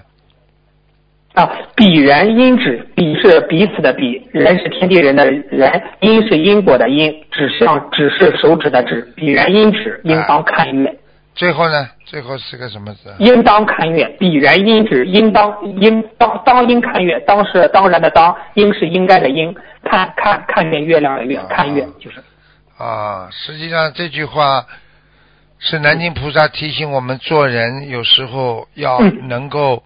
啊，彼人因指，彼是彼此的彼，人是天地人的人，因是因果的因，指向指是手指的指，彼人因指，应当看月，最后呢，最后是个什么字？应当看月，必然因指，应当应当当应看月，当是当然的当，应是应该的应，看看看见月亮的月，看月就是。啊，实际上这句话是南京菩萨提醒我们做人有时候要嗯能够、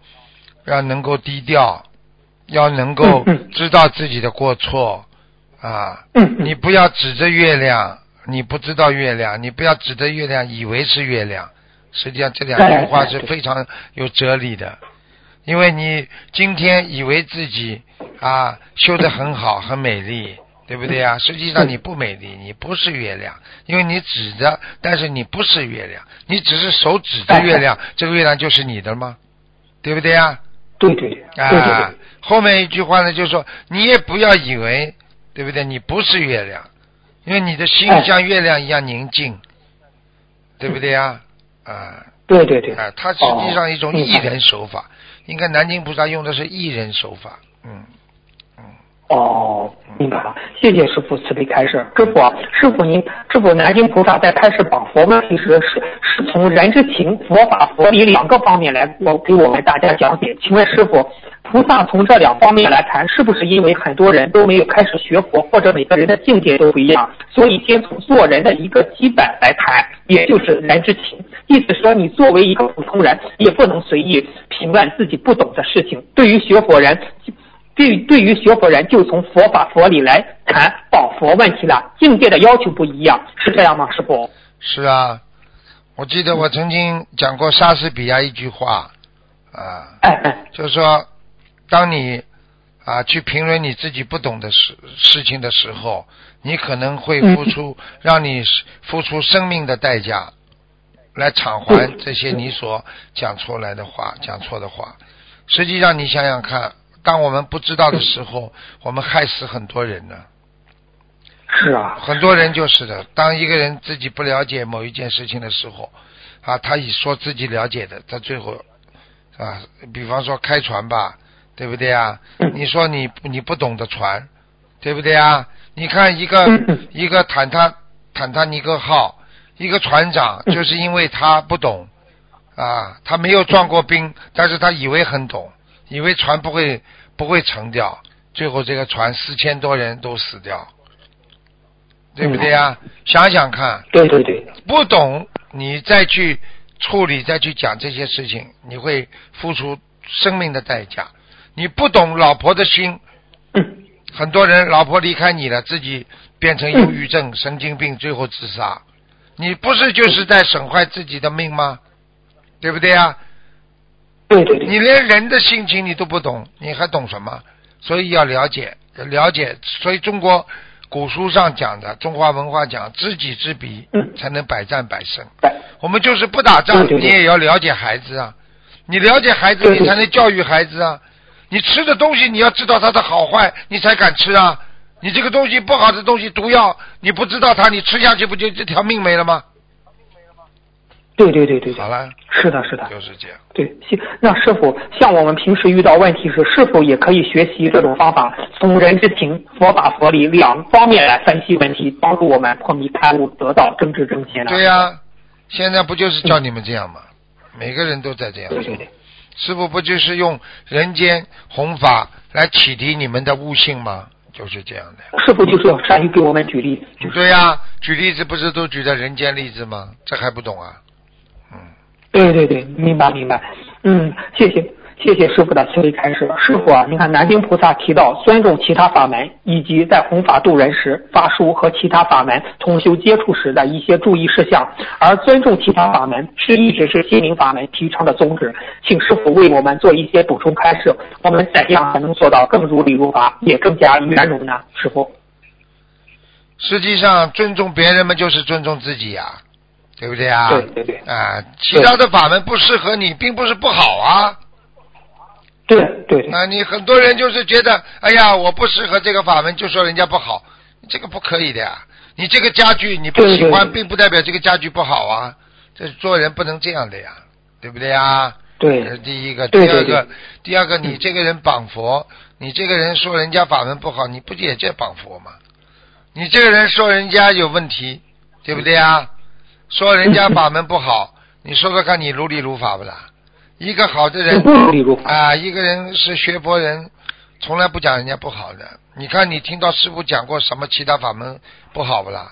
要能够低调，要能够知道自己的过错啊。你不要指着月亮，你不知道月亮，你不要指着月亮以为是月亮。实际上这两句话是非常有哲理的，因为你今天以为自己啊修得很好很美丽，对不对啊？实际上你不美丽，你不是月亮，因为你指着，但是你不是月亮，你只是手指着月亮，这个月亮就是你的吗？对不对啊？对对对对对啊，，后面一句话呢，就是说你也不要以为，对不对？你不是月亮，因为你的心哎像月亮一样宁静，对不对啊？啊。对对对，啊，它实际上一种艺人手法，应该南京菩萨用的是艺人手法，嗯哦，明白了，谢谢师傅慈悲开示。师傅，师傅您，师傅南京菩萨在开示绑佛问题时，是是从人之情、佛法、佛理两个方面来我给我们大家讲解。请问师傅，菩萨从这两方面来谈，是不是因为很多人都没有开始学佛，或者每个人的境界都不一样，所以先从做人的一个基本来谈，也就是人之情。意思说，你作为一个普通人，也不能随意评论自己不懂的事情。对于学佛人，对对于学佛人，就从佛法佛理来谈保佛问题了，境界的要求不一样，是这样吗，师傅？是啊，我记得我曾经讲过莎士比亚一句话啊，哎哎，就是说，当你啊去评论你自己不懂的事事情的时候，你可能会付出，让你付出生命的代价，来偿还这些你所讲出来的话、讲错的话。实际上，你想想看，当我们不知道的时候，我们害死很多人呢。是啊，很多人就是的。当一个人自己不了解某一件事情的时候，啊，他以说自己了解的，他最后，啊，比方说开船吧，对不对啊？你说你你不懂得船，对不对啊？你看一个一个坦坦坦坦尼克号，一个船长就是因为他不懂，啊，他没有撞过冰，但是他以为很懂，以为船不会不会沉掉，最后这个船四千多人都死掉。对不对呀？想想看，对对对，不懂你再去处理、再去讲这些事情，你会付出生命的代价。你不懂老婆的心，很多人老婆离开你了，自己变成忧郁症、神经病，最后自杀。你不是就是在损坏自己的命吗？对不对呀？对对对，你连人的心情你都不懂，你还懂什么？所以要了解，了解。所以中国。古书上讲的，中华文化讲知己知彼，才能百战百胜。我们就是不打仗，你也要了解孩子啊。你了解孩子，你才能教育孩子啊。你吃的东西，你要知道它的好坏，你才敢吃啊。你这个东西不好的东西，毒药，你不知道它，你吃下去不就这条命没了吗？对对对对，好了，是的，是的，就是这样。对，那师傅，像我们平时遇到问题时，是否也可以学习这种方法，从人之情、佛法佛理两方面来分析问题，帮助我们破迷开悟，得到真知正见呢？对呀，现在不就是叫你们这样吗？每个人都在这样。对对对。师傅不就是用人间弘法来启迪你们的悟性吗？就是这样的。师傅就是要善于给我们举例。对呀，举例子不是都举的人间例子吗？这还不懂啊？对对对，明白明白，嗯，谢谢谢谢师傅的慈悲开示。师傅啊，你看南京菩萨提到尊重其他法门，以及在弘法度人时发书和其他法门同修接触时的一些注意事项，而尊重其他法门是一直是心灵法门提倡的宗旨。请师傅为我们做一些补充开示，我们怎样才能做到更如理如法，也更加圆融呢？师傅，实际上尊重别人嘛，就是尊重自己呀。对不对啊？对对对。啊，其他的法门不适合你，并不是不好啊。对对。啊，你很多人就是觉得，哎呀，我不适合这个法门，就说人家不好，这个不可以的呀。你这个家具你不喜欢，并不代表这个家具不好啊。这做人不能这样的呀，对不对呀？对。这是第一个，第二个，第二个，你这个人绑佛，你这个人说人家法门不好，你不也在绑佛吗？你这个人说人家有问题，对不对啊？说人家法门不好，你说说看，你如理如法不啦？一个好的人啊，一个人是学佛人，从来不讲人家不好的。你看，你听到师傅讲过什么其他法门不好不啦？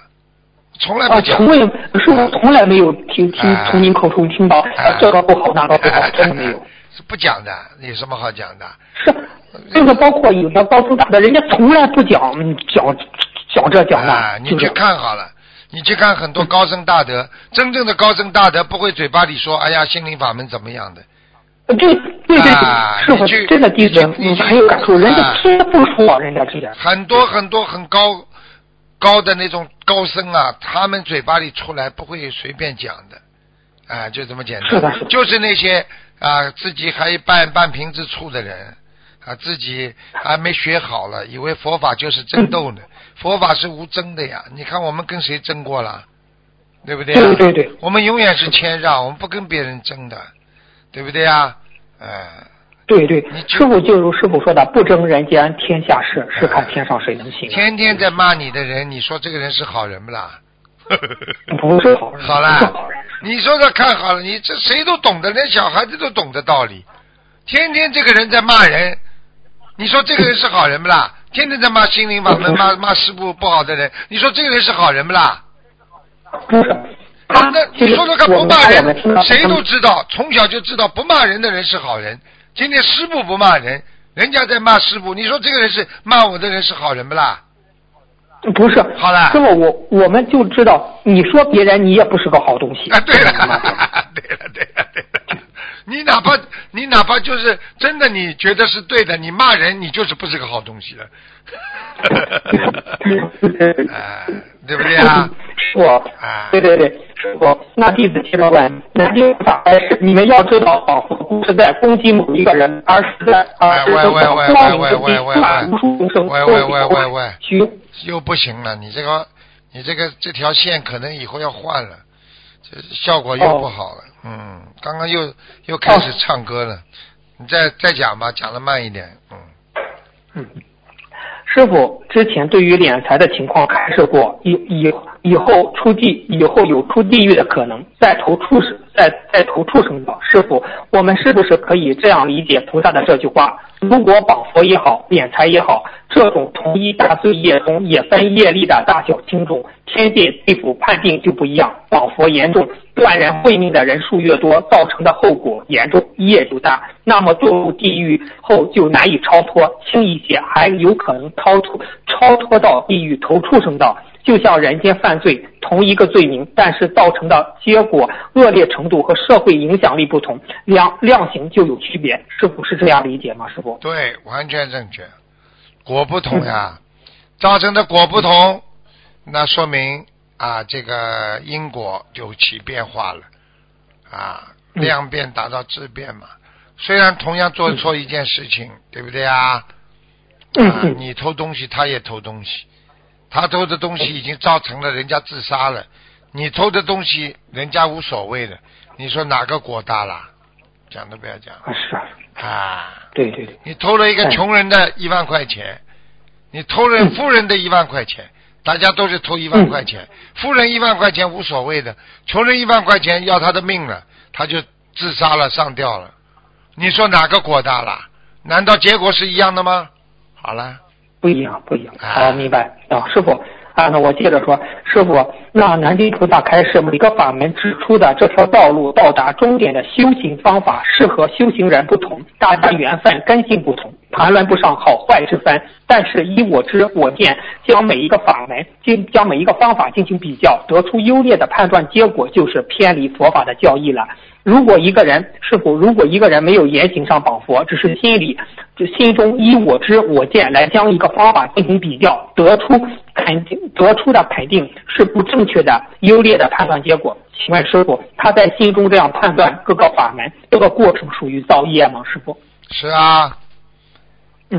从来不讲。从未师傅从来没有听听从您口中听到这个不好那个不好，真的没有。是不讲的，有什么好讲的？是，这个包括有的高僧大的，人家从来不讲讲讲这讲那。你去看好了。你去看很多高僧大德，真正的高僧大德不会嘴巴里说“哎呀，心灵法门怎么样的”。对对对，是我真的弟子，你很有感触。人家听不说，人家。很多很多很高高的那种高僧啊，他们嘴巴里出来不会随便讲的，啊，就这么简单。是的，是的。就是那些啊，自己还半半瓶子醋的人。啊，自己还没学好了，以为佛法就是争斗呢。佛法是无争的呀，你看我们跟谁争过了，对不对？对对对。我们永远是谦让，我们不跟别人争的，对不对呀？哎。对对。你师傅就如师傅说的，不争人间天下事，是看天上谁能行。天天在骂你的人，你说这个人是好人不啦？不是好人。好了，你说说看好了，你这谁都懂得，连小孩子都懂得道理。天天这个人在骂人。你说这个人是好人不啦？天天在骂心灵法门、骂骂师傅不好的人，你说这个人是好人不啦？不是。那你说说看，不骂人，谁都知道，从小就知道不骂人的人是好人。今天师傅不骂人，人家在骂师傅，你说这个人是骂我的人是好人不啦？不是。好了。师傅，我我们就知道，你说别人，你也不是个好东西。啊，对了，对了，对了，对了。你哪怕你哪怕就是真的，你觉得是对的，你骂人，你就是不是个好东西了。哎，对不对啊？我，啊，对对对，我，那弟子接着问，南京法师，你们要知道，保护不是在攻击某一个人，而是在而是在光明之地把无数众生喂喂喂喂喂许又不行了，你这个你这个这条线可能以后要换了，这效果又不好了。嗯，刚刚又又开始唱歌了，你再再讲吧，讲的慢一点。嗯，嗯，师傅之前对于敛财的情况开示过，以以以后出地以后有出地狱的可能，再投初始，在在投畜生道。师傅，我们是不是可以这样理解菩萨的这句话？如果绑佛也好，敛财也好，这种同一大罪业中也分业力的大小轻重，天界地府判定就不一样。绑佛严重，断人慧命的人数越多，造成的后果严重，业就大。那么堕入地狱后就难以超脱，轻一些还有可能超脱超脱到地狱投畜生道。就像人间犯罪，同一个罪名，但是造成的结果恶劣程度和社会影响力不同，量量刑就有区别。是不是这样理解吗？师傅？对，完全正确。果不同呀，造成的果不同，那说明啊，这个因果就起变化了啊，嗯量变达到质变嘛。虽然同样做错一件事情，对不对啊？嗯你偷东西，他也偷东西，他偷的东西已经造成了人家自杀了，你偷的东西人家无所谓的，你说哪个国大啦？讲都不要讲。啊是啊，啊！对对对，你偷了一个穷人的一万块钱，你偷了嗯富人的一万块钱，大家都是偷一万块钱，富人一万块钱无所谓的，穷人一万块钱要他的命了，他就自杀了，上吊了。你说哪个国大了？难道结果是一样的吗？好了，不一样不一样。啊好，明白啊，师傅。啊，那我接着说，师傅，那南京菩萨开示每个法门指出的这条道路到达终点的修行方法，适合修行人不同，大家缘分根性不同，谈论不上好坏之分。但是依我知我见，将每一个法门进将每一个方法进行比较，得出优劣的判断结果，就是偏离佛法的教义了。如果一个人是否如果一个人没有言行上绑佛，只是心里就心中依我知我见来将一个方法进行比较，得出肯定得出的肯定是不正确的优劣的判断结果。请问师傅，他在心中这样判断各个法门，这个过程属于造业吗？师傅？是啊，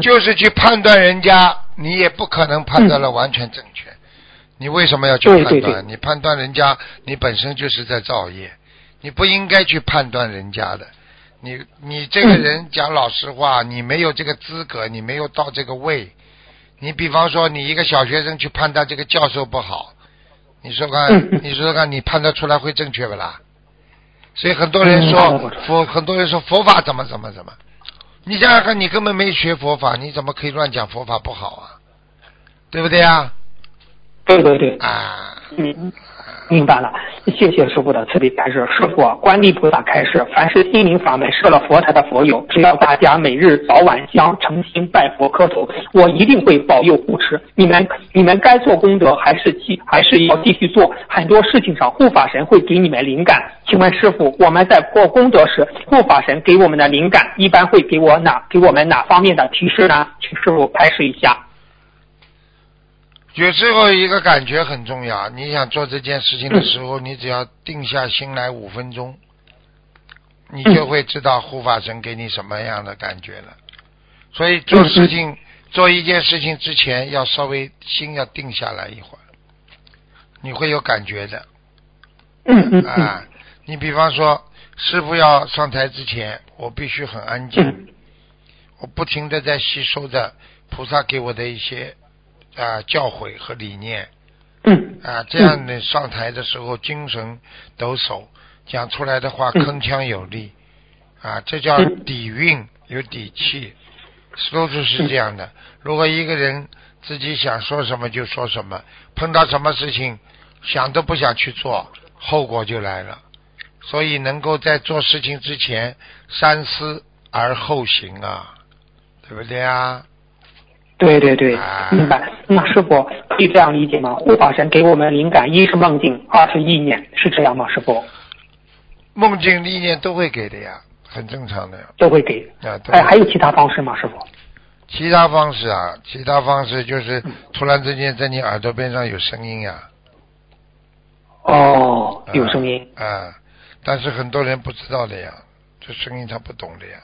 就是去判断人家，你也不可能判断的完全正确。你为什么要去判断？对对对你判断人家，你本身就是在造业，你不应该去判断人家的。你你这个人讲老实话，你没有这个资格，你没有到这个位。你比方说，你一个小学生去判断这个教授不好，你说看你说说看，你判断出来会正确不啦？所以很多人嗯说佛，很多人说佛法怎么怎么怎么，你想想看，你根本没学佛法，你怎么可以乱讲佛法不好啊？对不对啊？对对对，啊，嗯，明白了，谢谢师傅的慈悲开示。师傅，观地菩萨开示，凡是心灵法门设了佛台的佛友，只要大家每日早晚将诚心拜佛磕头，我一定会保佑护持。你们你们该做功德还是继还是要继续做？很多事情上护法神会给你们灵感。请问师傅，我们在做功德时，护法神给我们的灵感一般会给我哪给我们哪方面的提示呢？请师傅开示一下。有时候一个感觉很重要。你想做这件事情的时候，你只要定下心来五分钟，你就会知道护法神给你什么样的感觉了。所以做事情、做一件事情之前，要稍微心要定下来一会儿，你会有感觉的啊。你比方说，师傅要上台之前，我必须很安静。嗯我不停的在吸收着菩萨给我的一些啊教诲和理念嗯啊，这样的上台的时候精神抖擞，讲出来的话嗯铿锵有力啊，这叫嗯底蕴有底气，都是是这样的。如果一个人自己想说什么就说什么，碰到什么事情想都不想去做，后果就来了。所以能够在做事情之前三思而后行啊，对不对啊？对对对啊，明白。那师傅可以这样理解吗？护法神给我们灵感，一是梦境，二是意念，是这样吗？师傅？梦境、意念都会给的呀，很正常的呀。都会给。啊，对哎，还有其他方式吗，师傅？其他方式啊，其他方式就是嗯突然之间在你耳朵边上有声音呀、哦，啊有声音。啊，但是很多人不知道的呀，这声音他不懂的呀，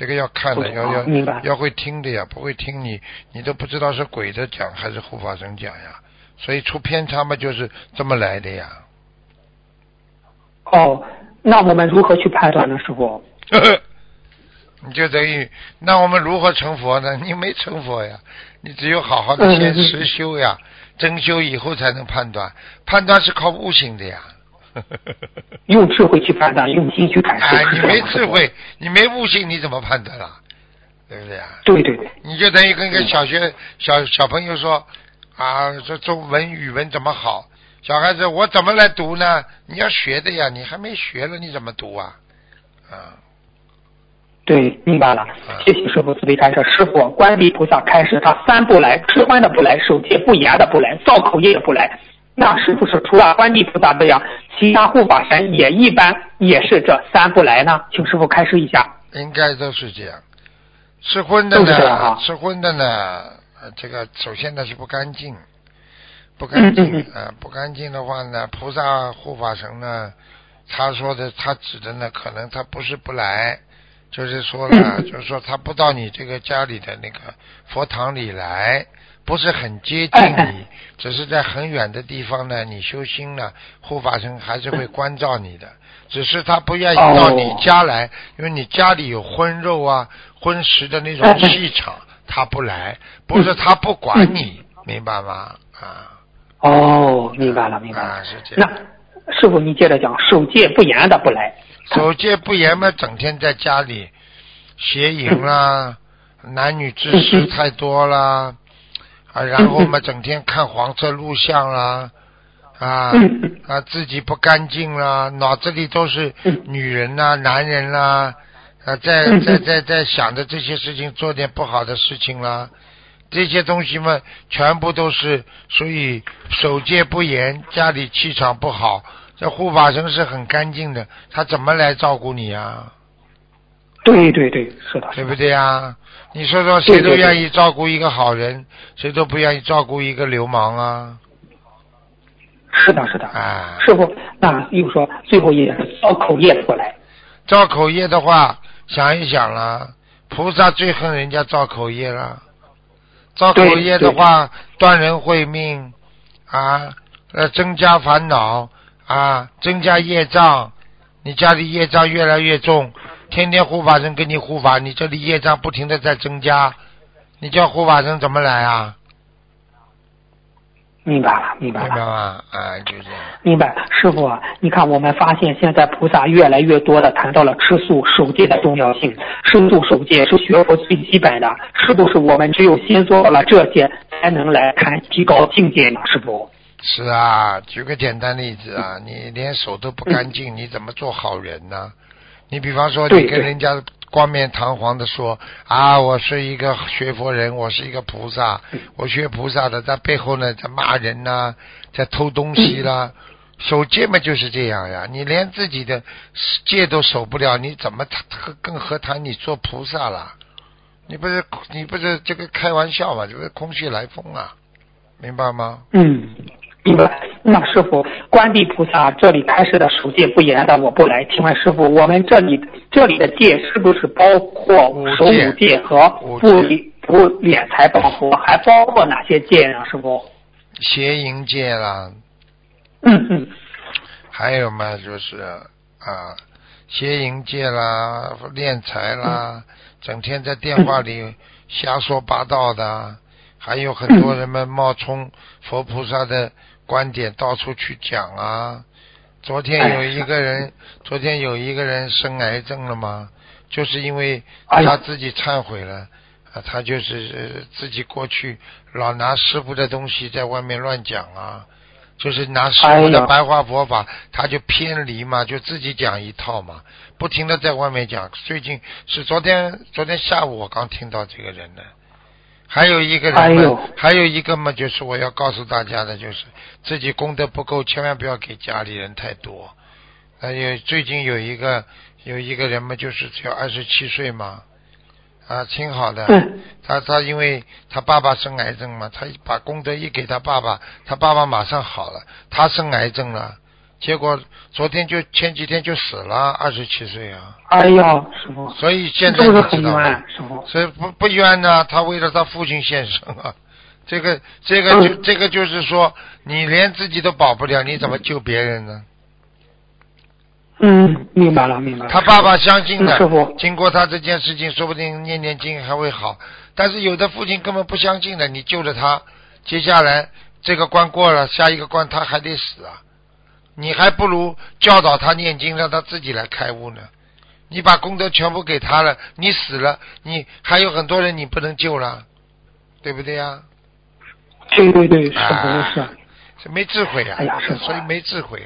这个要看的，要要啊明白要会听的呀，不会听你你都不知道是鬼的讲还是护法神讲呀，所以出偏差嘛就是这么来的呀。哦，那我们如何去判断呢，师傅？你就等于，那我们如何成佛呢？你没成佛呀，你只有好好的先实修呀，真修以后才能判断，判断是靠悟性的呀。用智慧去判断，用心去感受。哎，你没智。慧，你没悟性，你怎么判断啊？对不对呀？对对对，你就等于跟一个小学小小朋友说啊，这中文语文怎么好？小孩子，我怎么来读呢？你要学的呀，你还没学了，你怎么读啊？啊，对，明白了。谢谢师傅慈悲开示。师傅，观地菩萨开示他三不来：吃荤的不来，守戒不严的不来，造口业也不来。那是不是除了观地菩萨这样，其他护法神也一般也是这三不来呢？请师傅开示一下。应该都是这样。吃荤的呢啊，吃荤的呢，呃这个首先呢是不干净，不干净嗯嗯啊、不干净的话呢，菩萨护法神呢，他说的他指的呢，可能他不是不来，就是说呢，嗯就是说他不到你这个家里的那个佛堂里来，不是很接近你，只是在很远的地方呢，你修心了，护法神还是会关照你的。只是他不愿意到你哦家来，因为你家里有荤肉啊、荤食的那种气场，他不来，不是他不管你，明白吗？啊哦，明白了，明白了。啊，是这样。那师傅，你接着讲，守戒不严的不来。守戒不严嘛，整天在家里邪淫啦，男女之事太多啦，啊，然后嘛，整天看黄色录像啦，啊嗯啊，自己不干净啦，脑子里都是嗯女人啦、男人啦，啊，在嗯在在在想着这些事情，做点不好的事情啦，这些东西嘛，全部都是所以守戒不严，家里气场不好。这护法神是很干净的，他怎么来照顾你啊？对对对，是的，对不。对呀？你说说，谁都愿意照顾一个好人，谁都不愿意照顾一个流氓啊！是的，是的。啊，师傅，那又说最后一点造口业不来。造口业的话，想一想啦，菩萨最恨人家造口业了。造口业的话，断人慧命啊，呃，增加烦恼啊，增加业障，你家里业障越来越重，天天护法神给你护法，你这里业障不停的在增加，你叫护法神怎么来啊？明白了，明白了，明白吗？啊，就这样。明白。师傅啊，你看我们发现现在菩萨越来越多的谈到了吃素守戒的重要性，吃素守戒是学佛最基本的，是不是我们只有先做了这些，才能来谈提高境界呢？师傅。是啊，举个简单例子啊，你连手都不干净，你怎么做好人呢？你比方说，你跟人家冠冕堂皇的说啊，我是一个学佛人，我是一个菩萨，我学菩萨的，在背后呢在骂人呐、在偷东西啦，守戒嘛就是这样呀。你连自己的戒都守不了，你怎么谈更何谈你做菩萨啦？你不是你不是这个开玩笑嘛？这不是空穴来风啊，明白吗？嗯，明白。那师傅，观地菩萨这里开示的守戒不严的我不来。请问师傅，我们这里这里的戒是不是包括守五戒和不理不敛财报佛，还包括哪些戒呢？师傅？邪淫戒啦，嗯嗯还有嘛，就是啊，邪淫戒啦，敛财啦，整天在电话里瞎说八道的，还有很多人们冒充佛菩萨的观点到处去讲啊。昨天有一个人，昨天有一个人生癌症了嘛，就是因为他自己忏悔了。啊，他就是呃自己过去老拿师傅的东西在外面乱讲啊，就是拿师傅的白话佛法，他就偏离嘛，就自己讲一套嘛，不停的在外面讲。最近是昨天，昨天下午我刚听到这个人的，还有一个人嘛，哎还有一个嘛，就是我要告诉大家的，就是自己功德不够，千万不要给家里人太多。还有最近有一个有一个人嘛，就是只有二十七岁嘛，啊，挺好的。嗯他他因为他爸爸生癌症嘛，他把功德一给他爸爸，他爸爸马上好了。他生癌症了，结果昨天就前几天就死了，二十七岁啊。哎呀，师傅，所以现在知道吗？冤，师傅？所以不不冤呢，他为了他父亲献身啊。这个这个就、嗯这个就是说，你连自己都保不了，你怎么救别人呢？嗯，明白了，明白了。他爸爸相信的经过他这件事情，说不定念念经还会好。但是有的父亲根本不相信的，你救了他，接下来这个关过了，下一个关他还得死啊！你还不如教导他念经，让他自己来开悟呢。你把功德全部给他了，你死了，你还有很多人你不能救了，对不对呀、对对对，师傅啊是。是没智慧啊，哎呀是所以没智慧。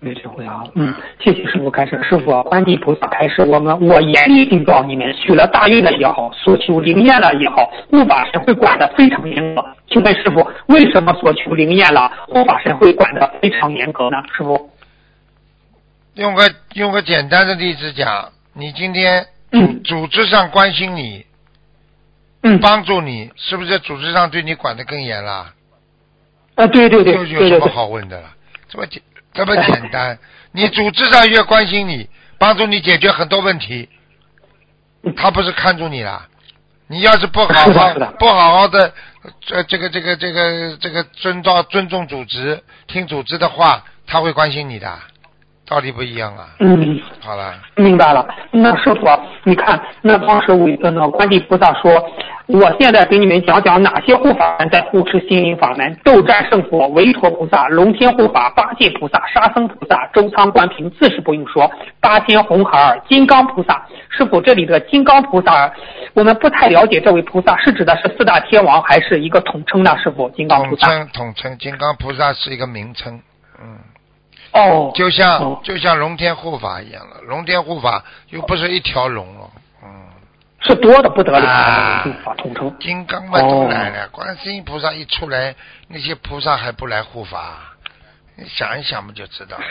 没智慧啊，嗯，谢谢师傅开始，师傅观地菩萨开始，我们我严厉警告你们，许了大愿了也好，所求灵验了也好，护法神会管得非常严格。请问师傅，为什么所求灵验了，护法神会管得非常严格呢？师傅，用个用个简单的例子讲，你今天嗯组织上关心你，嗯，帮助你，是不是组织上对你管得更严了？啊，对对对这有什么好问的了？这么简这么简单，你组织上越关心你，帮助你解决很多问题，他不是看住你了？你要是不好好 不好好的，这这个这个这个这个遵照尊重组织，听组织的话，他会关心你的，道理不一样啊。嗯。好了，明白了，那师傅，你看，那当时我呃那观地菩萨说，我现在给你们讲讲哪些护法神在护持心灵法门：斗战胜佛、韦陀菩萨、龙天护法、八戒菩萨、沙僧菩萨、周仓观平，自是不用说，八仙红孩儿、金刚菩萨。师傅，这里的金刚菩萨，我们不太了解这位菩萨是指的是四大天王，还是一个统称呢？师傅，金刚菩统萨。称统称金刚菩萨是一个名称，嗯。哦，就像、哦就像龙天护法一样了，龙天护法又不是一条龙哦，嗯，是多的不得了啊护法统称。金刚嘛都来哦了，观世音菩萨一出来，那些菩萨还不来护法？你想一想不就知道了，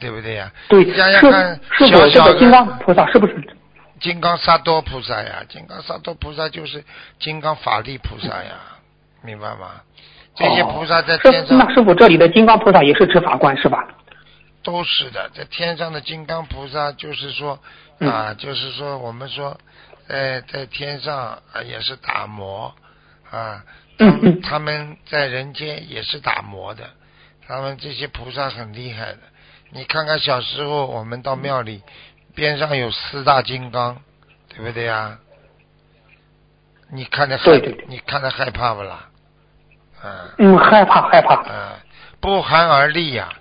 对不对呀、对，想想看，是小小金刚菩萨是不是？金刚萨多菩萨呀，金刚萨多菩萨就是金刚法力菩萨呀，明白吗？这些菩萨在天上那师傅这里的金刚菩萨也是执法官是吧？都是的，在天上的金刚菩萨，就是说嗯啊，就是说我们说，呃在天上啊也是打磨啊，他们在人间也是打磨的，他们这些菩萨很厉害的。你看看小时候我们到庙里，边上有四大金刚，对不对呀？你看着害对对对你看着害怕不啦？啊嗯，害怕害怕。嗯，不寒而栗呀、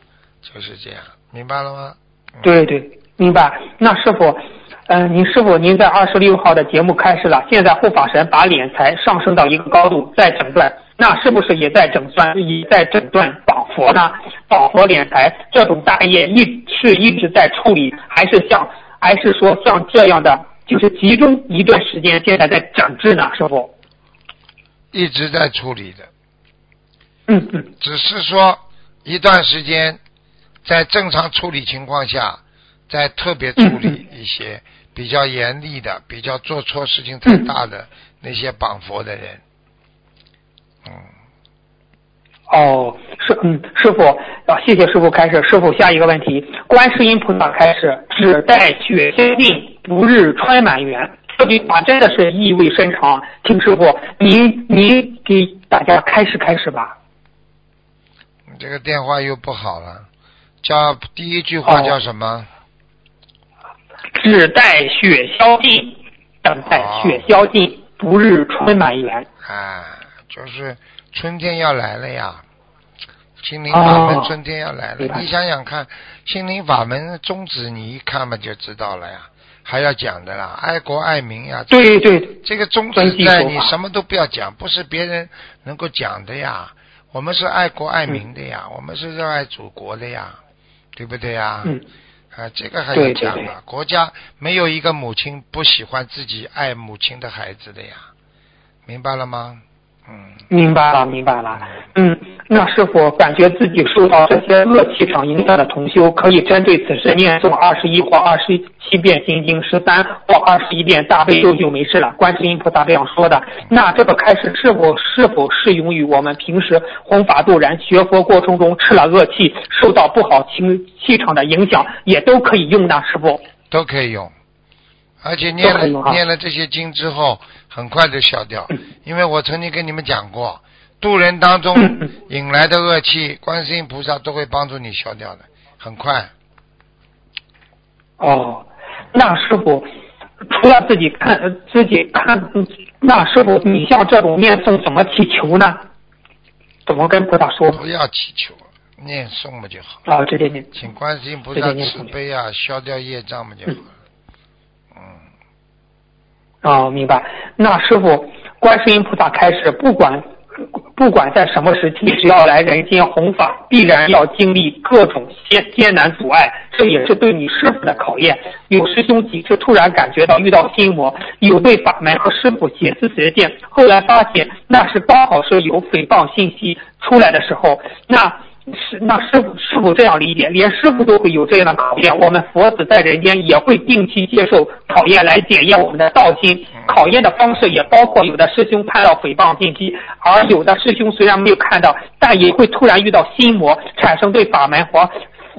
就是这样，明白了吗？嗯对对，明白。那师傅，嗯、您师傅您在二十六号的节目开始了，现在护法神把敛财上升到一个高度，在诊断，那是不是也在诊断，也在诊断绑佛呢？绑佛敛财这种大业一是一直在处理，还是像还是说像这样的，就是集中一段时间，现在在整治呢？师傅，一直在处理的，嗯嗯只是说一段时间在正常处理情况下，在特别处理一些比较严厉的、比较做错事情太大的那些绑佛的人，嗯，哦，师嗯，师傅啊，谢谢师傅开始。师傅下一个问题，观世音菩萨开始，只待雪天尽，不日穿满园。这句话真的是意味深长，请师傅您您给大家开始开始吧。你这个电话又不好了。叫第一句话哦叫什么？只待雪消尽，等待雪消尽，不日春满园。啊，就是春天要来了呀，心灵法门哦春天要来了。你想想看，心灵法门宗旨你一看嘛就知道了呀，还要讲的啦，爱国爱民呀。对对，这个宗旨在你什么都不要讲，不是别人能够讲的呀。我们是爱国爱民的呀，我们是热爱祖国的呀，对不对呀？嗯，啊，这个还对对对要讲啊！国家没有一个母亲不喜欢自己爱母亲的孩子的呀，明白了吗？嗯，明白了明白了。嗯，那是否感觉自己受到这些恶气场影响的同修，可以针对此事念诵二十一或二十七遍心经，十三或二十一遍大悲咒就没事了？观世音菩萨这样说的。那这个开始是否是否适用于我们平时弘法度人、学佛过程中吃了恶气，受到不好情气场的影响，也都可以用呢？师傅都可以用，而且念了念了这些经之后，很快就消掉。因为我曾经跟你们讲过，渡人当中嗯引来的恶气，观世音菩萨都会帮助你消掉的，很快。哦，那师傅除了自己看呃自己看，嗯那师傅你像这种念诵怎么祈求呢？怎么跟菩萨说？不要祈求，念诵嘛就好。啊，直接念。请观世音菩萨慈悲啊，消掉业障嘛就好了。嗯，哦，明白。那师傅，观世音菩萨开始，不管不管在什么时期，只要来人间弘法，必然要经历各种艰艰难阻碍，这也是对你师傅的考验。有师兄几次突然感觉到遇到心魔，有对法门和师傅写字学见，后来发现那是刚好是有诽谤信息出来的时候，那。是，那师傅师傅这样理解，连师傅都会有这样的考验，我们佛子在人间也会定期接受考验来检验我们的道心。考验的方式也包括有的师兄看到诽谤信息，而有的师兄虽然没有看到，但也会突然遇到心魔，产生对法门和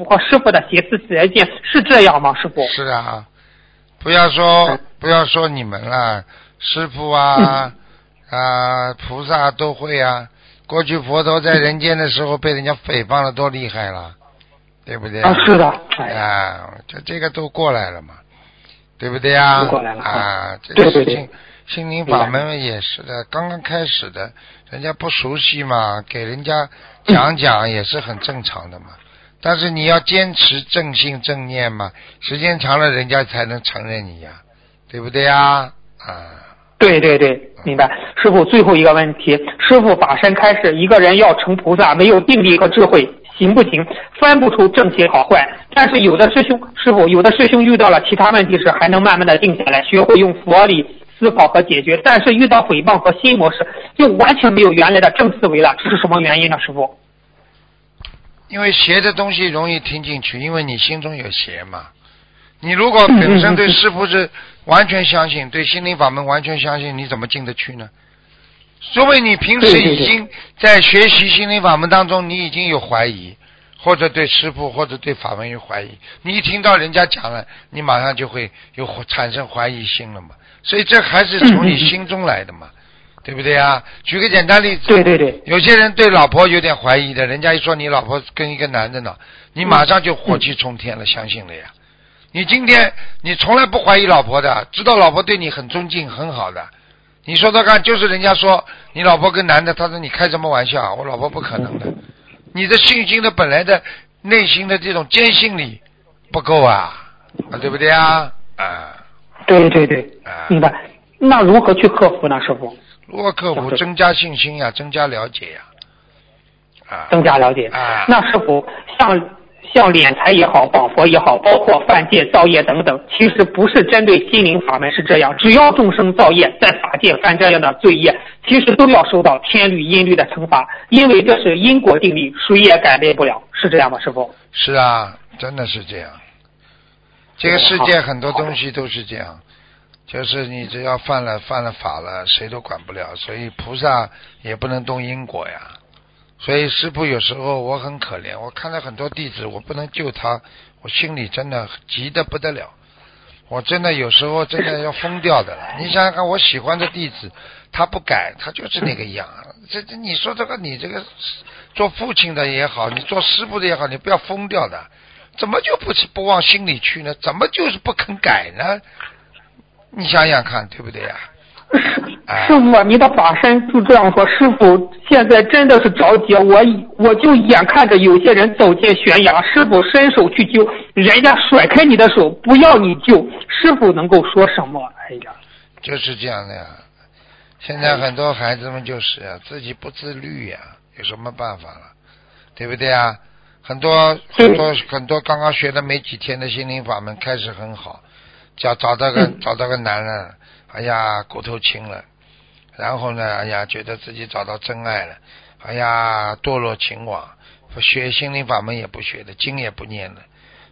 和师傅的邪思邪见，是这样吗？师傅？是啊，不要说不要说你们了，师傅啊啊菩萨都会啊。过去佛陀在人间的时候被人家诽谤的多厉害了，对不对？啊，是的，哎，啊，这这个都过来了嘛，对不对呀？过来了啊，这个事情，心灵法门也是的，刚刚开始的，人家不熟悉嘛，给人家讲讲也是很正常的嘛。但是你要坚持正信正念嘛，时间长了，人家才能承认你呀，对不对呀？啊，对对对，明白。师傅，最后一个问题，师傅法身开始，一个人要成菩萨，没有定力和智慧，行不行？分不出正邪好坏。但是有的师兄，师傅，有的师兄遇到了其他问题时，还能慢慢的定下来，学会用佛理思考和解决。但是遇到诽谤和新模式，就完全没有原来的正思维了，这是什么原因呢？师傅？因为邪的东西容易听进去，因为你心中有邪嘛。你如果本身对师傅是完全相信，对心灵法门完全相信，你怎么进得去呢？说明你平时已经在学习心灵法门当中，你已经有怀疑，或者对师傅或者对法门有怀疑。你一听到人家讲了，你马上就会有产生怀疑心了嘛。所以这还是从你心中来的嘛，对不对啊？举个简单例子，对对对，有些人对老婆有点怀疑的，人家一说你老婆跟一个男的呢，你马上就火气冲天了，相信了呀。你今天你从来不怀疑老婆的，知道老婆对你很尊敬很好的，你说说看，就是人家说你老婆跟男的，他说你开什么玩笑啊？我老婆不可能的，你的信心的本来的内心的这种坚信力不够啊，啊对不对啊？啊对对对，啊！明白。那如何去克服呢？师傅？如何克服？增加信心呀，增加了解呀，啊增加了解。啊那师傅，像像敛财也好，绑佛也好，包括犯戒、造业等等，其实不是针对心灵法门是这样，只要众生造业，在法界犯这样的罪业，其实都要受到天律、阴律的惩罚，因为这是因果定律，谁也改变不了，是这样吗？师傅？是啊，真的是这样。这个世界很多东西都是这样，就是你只要犯了犯了法了，谁都管不了，所以菩萨也不能动因果呀。所以师傅有时候我很可怜，我看到很多弟子，我不能救他，我心里真的急得不得了。我真的有时候真的要疯掉的了。你想想看，我喜欢的弟子，他不改，他就是那个样。这这，你说这个你这个做父亲的也好，你做师傅的也好，你不要疯掉的。怎么就不不往心里去呢？怎么就是不肯改呢？你想想看，对不对呀、师傅，你的法身就这样说。师傅现在真的是着急，我我就眼看着有些人走进悬崖，师傅伸手去救，人家甩开你的手，不要你救，师傅能够说什么？哎呀，就是这样的呀。现在很多孩子们就是呀，自己不自律呀，有什么办法了？对不对啊？很多很多很多刚刚学的没几天的心灵法门开始很好，找找到个、嗯找到个男人，哎呀骨头轻了，然后呢，哎呀觉得自己找到真爱了，哎呀，堕落情网，学心灵法门也不学了，经也不念了，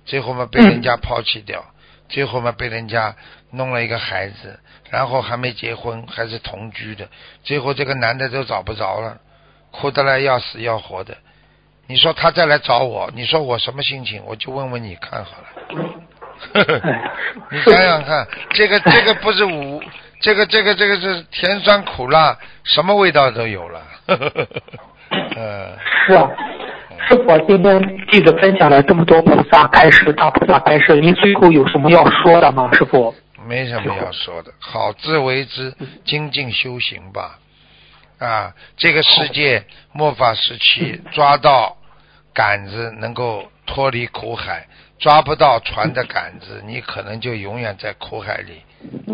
最后嘛被人家抛弃掉，最后嘛被人家弄了一个孩子，然后还没结婚，还是同居的，最后这个男的都找不着了，哭得来要死要活的。你说他再来找我，你说我什么心情？我就问问你看好了。你想想看，这个这个不是五，这个这个这个是甜酸苦辣，什么味道都有了。嗯，是啊，师傅，今天弟子分享了这么多菩萨开示，大菩萨开示，您最后有什么要说的吗？师傅？没什么要说的，好自为之，精进修行吧。啊，这个世界末法时期，抓到杆子能够脱离苦海，抓不到船的杆子，你可能就永远在苦海里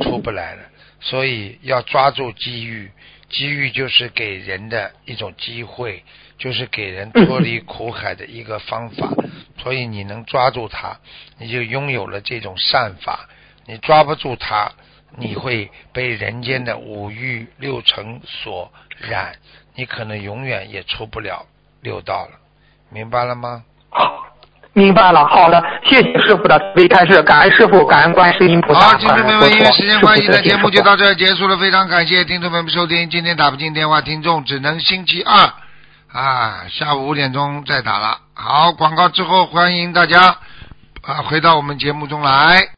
出不来了。所以要抓住机遇，机遇就是给人的一种机会，就是给人脱离苦海的一个方法。所以你能抓住它，你就拥有了这种善法；你抓不住它，你会被人间的五欲六尘所染，你可能永远也出不了六道了。明白了吗？好，明白了。好的，谢谢师傅的微开示，感恩师傅，感恩观世音菩萨，好，听众朋友们，因为时间关系呢，节目就到这。这儿结束了，非常感谢听众朋友们收听。今天打不进电话，听众只能星期二啊下午五点钟再打了。好，广告之后欢迎大家啊回到我们节目中来。